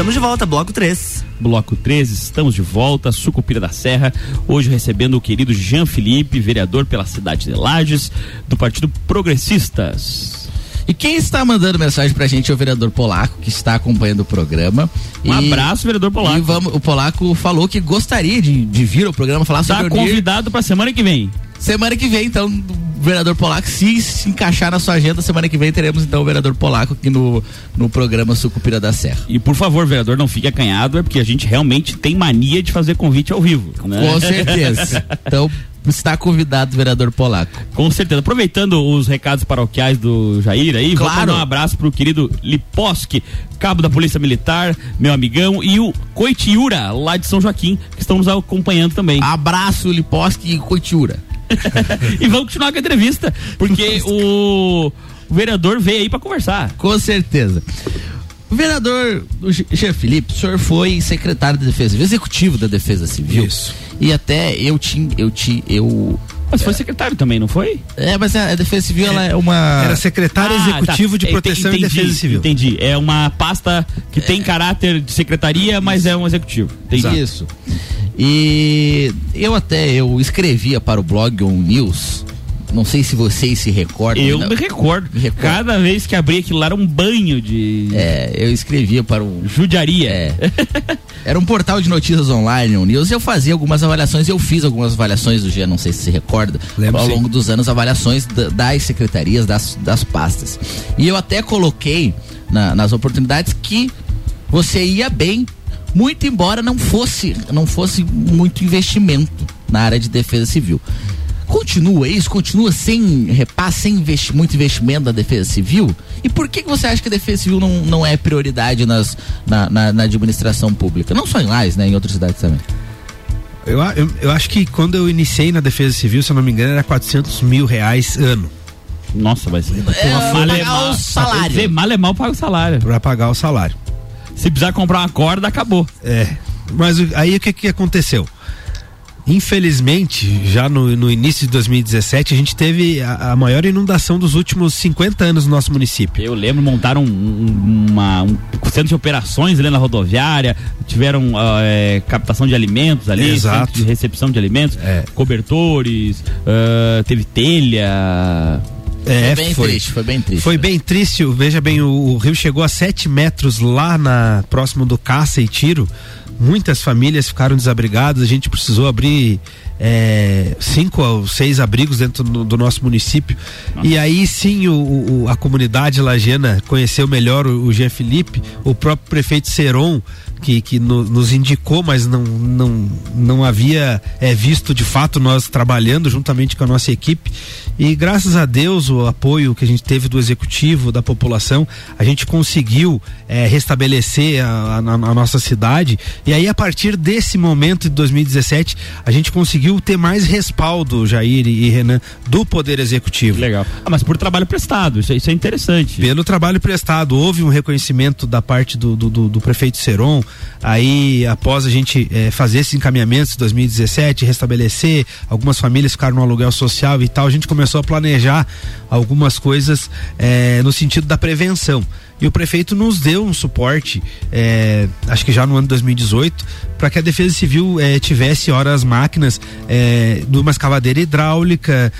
Estamos de volta, bloco 3. Bloco 13, estamos de volta, Sucupira da Serra, hoje recebendo o querido Jean Felipe, vereador pela cidade de Lages, do Partido Progressistas. E quem está mandando mensagem pra gente é o vereador Polaco, que está acompanhando o programa. Um E- abraço, vereador Polaco. E vamos, o Polaco falou que gostaria de, de vir ao programa falar Tá sobre o NIR. convidado pra semana que vem. Semana que vem, então, o vereador Polaco, se se encaixar na sua agenda, semana que vem teremos então o vereador Polaco aqui no, no programa Sucupira da Serra. E por favor, vereador, não fique acanhado, é porque a gente realmente tem mania de fazer convite ao vivo. né? Com certeza. Então, está convidado vereador Polaco. Com certeza. Aproveitando os recados paroquiais do Jair aí, vou Claro. mandar um abraço pro querido Liposki, cabo da Polícia Militar, meu amigão, e o Coitiura, lá de São Joaquim, que estão nos acompanhando também. Abraço, Liposki e Coitiura. e vamos continuar com a entrevista, porque o, o vereador veio aí pra conversar. Com certeza. O vereador Jean Felipe, o senhor foi secretário da Defesa Civil, executivo da Defesa Civil. Isso. E até eu tinha, eu tinha, eu Mas foi secretário também, não foi? É, mas a, Defesa Civil ela é uma Era secretário Ah, executivo tá. de proteção Entendi, e defesa civil. Entendi. É uma pasta que tem caráter de secretaria, mas é um executivo. Entendi. Isso. E eu até eu escrevia para o blog On News. Não sei se vocês se recordam. Eu me recordo. Me recordo. Cada vez que abri aquilo lá era um banho de É, eu escrevia para o judiaria. É. Era um portal de notícias online, o News, e eu fazia algumas avaliações, eu fiz algumas avaliações do dia, não sei se se recorda, Lembro, ao sim. longo dos anos, avaliações da- das secretarias, das, das pastas. E eu até coloquei na- nas oportunidades que você ia bem, muito embora não fosse, não fosse muito investimento na área de defesa civil. Continua isso? Continua sem repasse, sem investi muito investimento da Defesa Civil? E por que, que você acha que a Defesa Civil não, não é prioridade nas, na, na- na administração pública? Não só em Lais, né? Em outras cidades também. Eu, eu, eu acho que quando eu iniciei na defesa civil, se eu não me engano, era 400 mil reais ano. Nossa, mas. É, mal pagar é mal, o salário. Dizer, mal é mal paga o salário. Pra pagar o salário. Se precisar comprar uma corda, acabou. É. Mas aí o que, que aconteceu? Infelizmente, já no, no início de 2017, a gente teve a, a maior inundação dos últimos 50 anos no nosso município. Eu lembro, montaram um, um- uma, um centro de operações ali na rodoviária, tiveram ah, é, captação de alimentos ali, Exato. centro de recepção de alimentos, É. cobertores, ah, teve telha. É, foi bem triste, foi bem triste. Foi bem triste. Veja bem, o, o rio chegou a 7 metros lá na próximo do Caça e Tiro. Muitas famílias ficaram desabrigadas. A gente precisou abrir é, cinco ou seis abrigos dentro do, do nosso município. E aí sim o, o- a comunidade lagiana conheceu melhor o, o Jean Felipe, o próprio prefeito Seron. Que, que no- nos indicou, mas não, não, não havia é, visto de fato nós trabalhando juntamente com a nossa equipe. E graças a Deus, o apoio que a gente teve do executivo, da população, a gente conseguiu é, restabelecer a, a- a nossa cidade. E aí, a partir desse momento de 2017, a gente conseguiu ter mais respaldo, Jair e Renan, do Poder Executivo. Legal. Ah, mas por trabalho prestado, isso, é- isso é interessante. Pelo trabalho prestado, houve um reconhecimento da parte do, do, do- do prefeito Seron. Aí, após a gente eh, fazer esses encaminhamentos em 2017, restabelecer, algumas famílias ficaram no aluguel social e tal, a gente começou a planejar algumas coisas eh, no sentido da prevenção. E o prefeito nos deu um suporte, eh, acho que já no ano de 2018, para que a Defesa Civil eh, tivesse horas máquinas eh, de uma escavadeira hidráulica,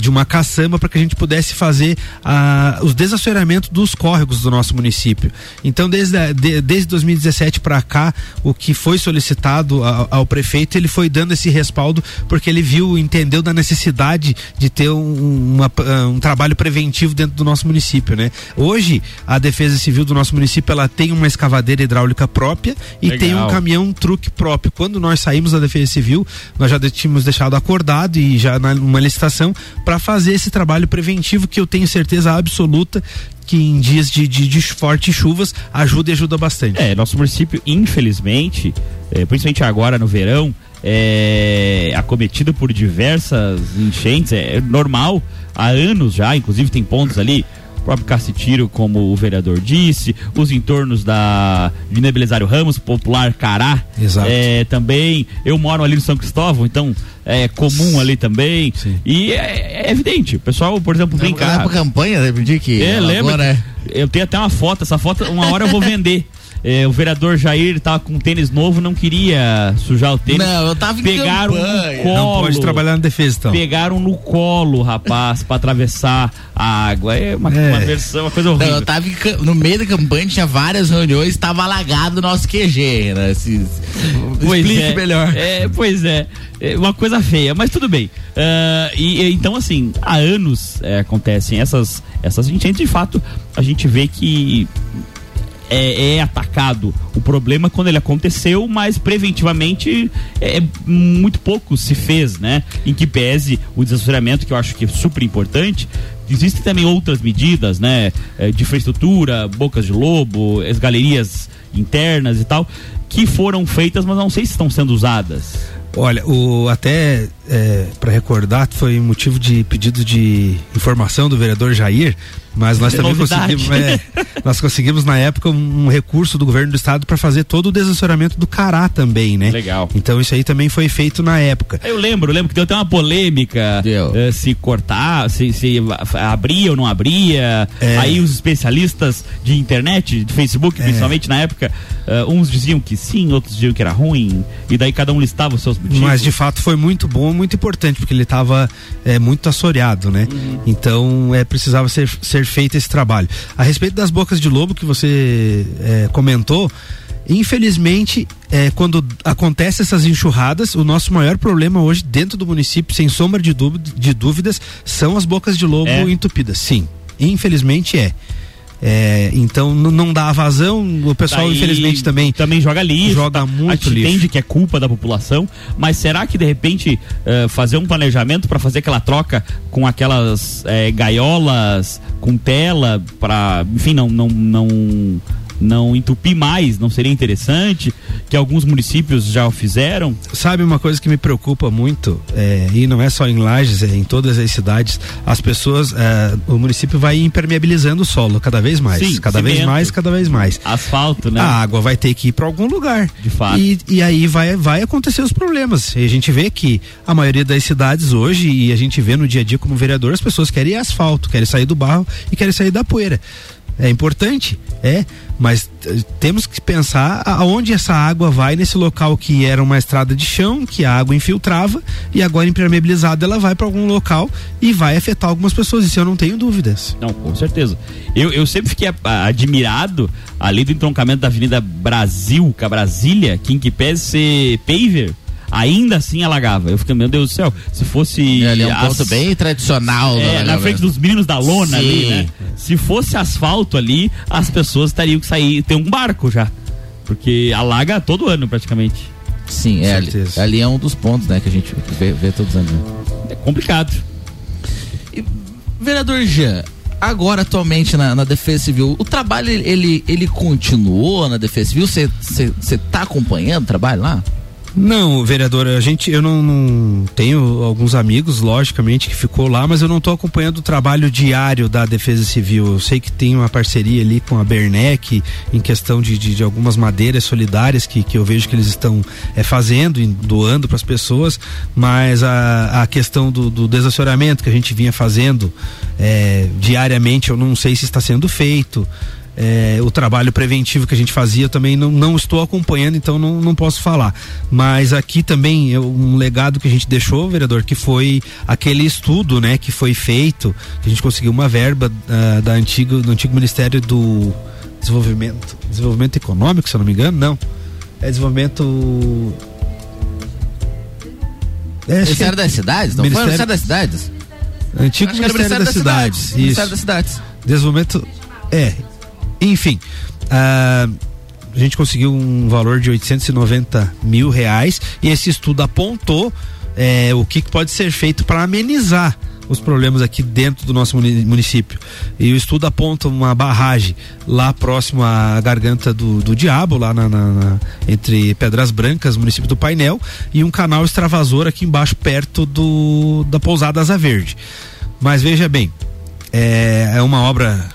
de uma caçamba, para que a gente pudesse fazer ah, os desassoreamentos dos córregos do nosso município. Então, desde, a- de- desde 2017 para cá, o que foi solicitado ao, ao prefeito, ele foi dando esse respaldo, porque ele viu, entendeu da necessidade de ter um, uma- um trabalho preventivo dentro do nosso município, né? Hoje, a Defesa Civil do nosso município, ela tem uma escavadeira hidráulica própria e Legal. tem um caminhão truque próprio. Quando nós saímos da Defesa Civil, nós já tínhamos deixado acordado e já numa licitação para fazer esse trabalho preventivo que eu tenho certeza absoluta que em dias de, de, de fortes chuvas ajuda e ajuda bastante. É, nosso município, infelizmente, é, principalmente agora no verão, é acometido por diversas enchentes, é normal, há anos já, inclusive tem pontos ali, próprio Cacitiro, como o vereador disse, os entornos da Avenida Belisário Ramos, popular Cará. Exato. É, também, eu moro ali no São Cristóvão, então é comum ali também. E é, é evidente, o pessoal, por exemplo, vem cá. campanha, né? Pedir que. É, lembra? agora é- Eu tenho até uma foto, essa foto, uma hora eu vou vender. É, o vereador Jair tava com um tênis novo, não queria sujar o tênis. Não, eu tava em Pegaram campanha. no colo. Não pode trabalhar na defesa, então. Pegaram no colo, rapaz, pra atravessar a água. É uma, É. uma versão, uma coisa Não, horrível. eu tava em no meio da campanha, tinha várias reuniões, tava alagado o nosso QG, né? Se, Pois explique é, melhor. É, pois é. É uma coisa feia, mas tudo bem. E, e, então, assim, há anos é, acontecem essas, essas enchentes. De fato, a gente vê que é, é atacado o problema quando ele aconteceu, mas preventivamente é, muito pouco se fez, né? Em que pese o desassessoramento, que eu acho que é super importante. Existem também outras medidas, né? eh, De infraestrutura, bocas de lobo, as galerias internas e tal, que foram feitas, mas não sei se estão sendo usadas. Olha, o, até para recordar, foi motivo de pedido de informação do vereador Jair, mas nós É também novidade. conseguimos, é, nós conseguimos na época um, um recurso do governo do estado para fazer todo o desassessoramento do Cará também, né? Legal. Então isso aí também foi feito na época. Eu lembro, lembro que deu até uma polêmica eh, se cortar, se, se abria ou não abria. É. Aí os especialistas de internet, de Facebook, principalmente na época, eh, uns diziam que sim, outros diziam que era ruim, e daí cada um listava os seus motivos. Mas de fato foi muito bom, muito importante, porque ele estava muito assoreado, né? Uhum. Então é, precisava ser, ser feito esse trabalho. A respeito das bocas de lobo que você é, comentou, infelizmente, é, quando acontecem essas enxurradas, o nosso maior problema hoje dentro do município, sem sombra de, dúvida- de dúvidas, são as bocas de lobo É. entupidas. Sim, infelizmente é. É, então não dá vazão, o pessoal Daí infelizmente também também joga lixo. joga muito gente lixo. entende que é culpa da população, mas será que de repente eh, fazer um planejamento para fazer aquela troca com aquelas eh, gaiolas com tela para, enfim, não não não não entupir mais, não seria interessante que alguns municípios já o fizeram? Sabe uma coisa que me preocupa muito, é, e não é só em Lages, é em todas as cidades, as pessoas, é, o município vai impermeabilizando o solo cada vez mais, Sim, cada vez cimento. mais, cada vez mais. Asfalto, né? A água vai ter que ir para algum lugar. De fato. E, e aí vai, vai acontecer os problemas. E a gente vê que a maioria das cidades hoje, e a gente vê no dia a dia como vereador, as pessoas querem asfalto, querem sair do barro e querem sair da poeira. É importante, é, mas eh, temos que pensar aonde essa água vai nesse local que era uma estrada de chão, que a água infiltrava e agora impermeabilizada ela vai para algum local e vai afetar algumas pessoas, isso eu não tenho dúvidas. Não, com certeza. Eu, eu sempre fiquei admirado ali do entroncamento da Avenida Brasil, com a Brasília, que em que pese ser paver, ainda assim alagava. Eu fiquei, meu Deus do céu, se fosse. Ali é um as- ponto bem tradicional. É, né, na frente dos meninos da lona ali, Sim. né? Se fosse asfalto ali, as pessoas teriam que sair, ter um barco já. Porque alaga todo ano praticamente. Sim, é ali, ali é um dos pontos, né, que a gente vê, vê todos os anos. né? É complicado. Vereador Jean, agora atualmente na, na Defesa Civil, o trabalho ele, ele continuou na Defesa Civil? Você tá acompanhando o trabalho lá? Não, vereador, a gente, eu não, não tenho alguns amigos, logicamente, que ficou lá, mas eu não estou acompanhando o trabalho diário da Defesa Civil. Eu sei que tem uma parceria ali com a Bernec em questão de, de, de algumas madeiras solidárias que, que eu vejo que eles estão é, fazendo, e doando para as pessoas, mas a, a questão do, do desassoramento que a gente vinha fazendo é, diariamente, eu não sei se está sendo feito. É, o trabalho preventivo que a gente fazia eu também não, não estou acompanhando, então não, não posso falar. Mas aqui também eu- um legado que a gente deixou, vereador, que foi aquele estudo, né, que foi feito, que a gente conseguiu uma verba ah, da antigo, do antigo Ministério do Desenvolvimento, Desenvolvimento Econômico, se eu não me engano, não. É desenvolvimento. É, acho que Ministério é- das Cidades? Não foi o Ministério das Cidades? Antigo era Ministério, das, Cidades. Ministério isso. das Cidades. Desenvolvimento. É. Enfim. ah, a gente conseguiu um valor de 890 mil reais e esse estudo apontou eh, o que pode ser feito para amenizar os problemas aqui dentro do nosso muni- município. E o estudo aponta uma barragem lá próximo à garganta do, do Diabo, lá na, na- na- entre Pedras Brancas, município do Painel, e um canal extravasor aqui embaixo, perto do, da pousada Asa Verde. Mas veja bem, é, é uma obra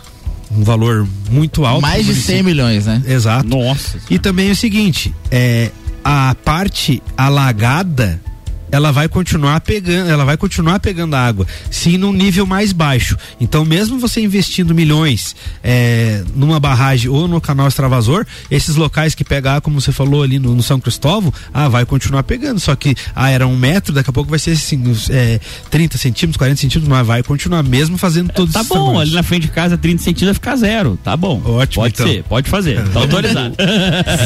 um valor muito alto. Mais de 100 milhões, né? Exato. Nossa. E também é o seguinte, é, a parte alagada ela vai continuar pegando, ela vai continuar pegando água, sim num nível mais baixo. Então, mesmo você investindo milhões é, numa barragem ou no canal extravasor, esses locais que pegam água, como você falou ali no, no São Cristóvão, ah, vai continuar pegando. Só que ah, era um metro, daqui a pouco vai ser assim, é, 30 centímetros, 40 centímetros, mas vai continuar mesmo fazendo todos Tá esses bom, tamanhos. ali na frente de casa 30 centímetros vai ficar zero. Tá bom. Ótimo, Pode então. ser, pode fazer. Tá autorizado.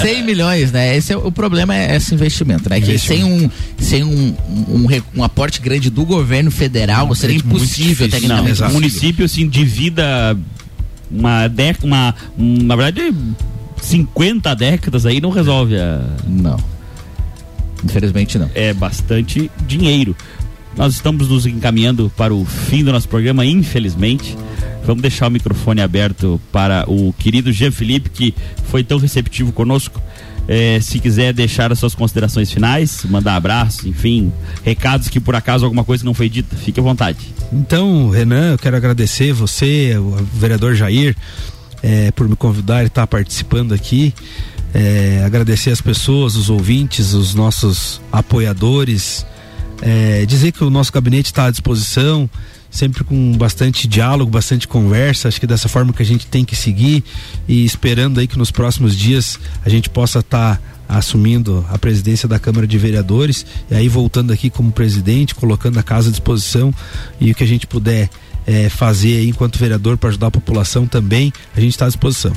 100 milhões, né? Esse é o problema é esse investimento, né? Que sem um sem um, um, um aporte grande do governo federal seria impossível Não, tecnicamente. o município assim divida uma década, uma, um, na verdade 50 décadas aí não resolve a Não. Infelizmente não. É bastante dinheiro. Nós estamos nos encaminhando para o fim do nosso programa, infelizmente. Vamos deixar o microfone aberto para o querido Jean Felipe, que foi tão receptivo conosco. É, se quiser deixar as suas considerações finais, mandar abraço, enfim, recados que por acaso alguma coisa não foi dita, fique à vontade. Então, Renan, eu quero agradecer você, o vereador Jair, eh, por me convidar e estar participando aqui. Eh, agradecer as pessoas, os ouvintes, os nossos apoiadores. Eh, dizer que o nosso gabinete está à disposição, sempre com bastante diálogo, bastante conversa. Acho que dessa forma que a gente tem que seguir e esperando aí que nos próximos dias a gente possa estar assumindo a presidência da Câmara de Vereadores e aí voltando aqui como presidente, colocando a casa à disposição e o que a gente puder eh, fazer aí enquanto vereador para ajudar a população também, a gente está à disposição.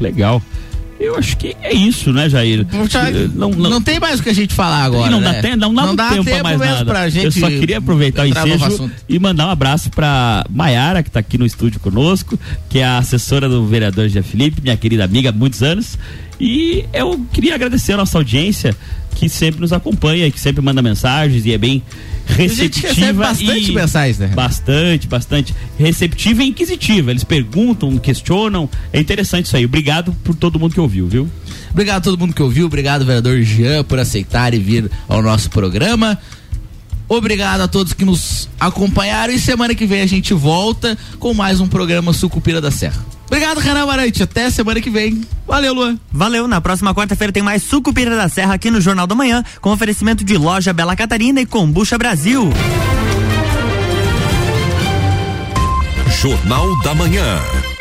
Legal. Eu acho que é isso, né, Jair? Não, não, tem mais o que a gente falar agora. não, né? dá tempo, não, dá não dá tempo, tempo mais nada. pra gente Eu só queria aproveitar o ensejo e mandar um abraço pra Maiara, que tá aqui no estúdio conosco, que é a assessora do vereador Jean Felipe, minha querida amiga há muitos anos. E eu queria agradecer a nossa audiência que sempre nos acompanha, que sempre manda mensagens e é bem receptiva. recebe bastante e- mensagens, né? Bastante, bastante. Receptiva e inquisitiva. Eles perguntam, questionam. É interessante isso aí. Obrigado por todo mundo que ouviu, viu? Obrigado a todo mundo que ouviu, obrigado vereador Jean por aceitar e vir ao nosso programa. Obrigado a todos que nos acompanharam e semana que vem a gente volta com mais um programa Sucupira da Serra. Obrigado, Renan Marante. Até semana que vem. Valeu, Luan. Valeu, na próxima quarta-feira tem mais Sucupira da Serra aqui no Jornal da Manhã, com oferecimento de loja Bela Catarina e Combucha Brasil. Jornal da Manhã.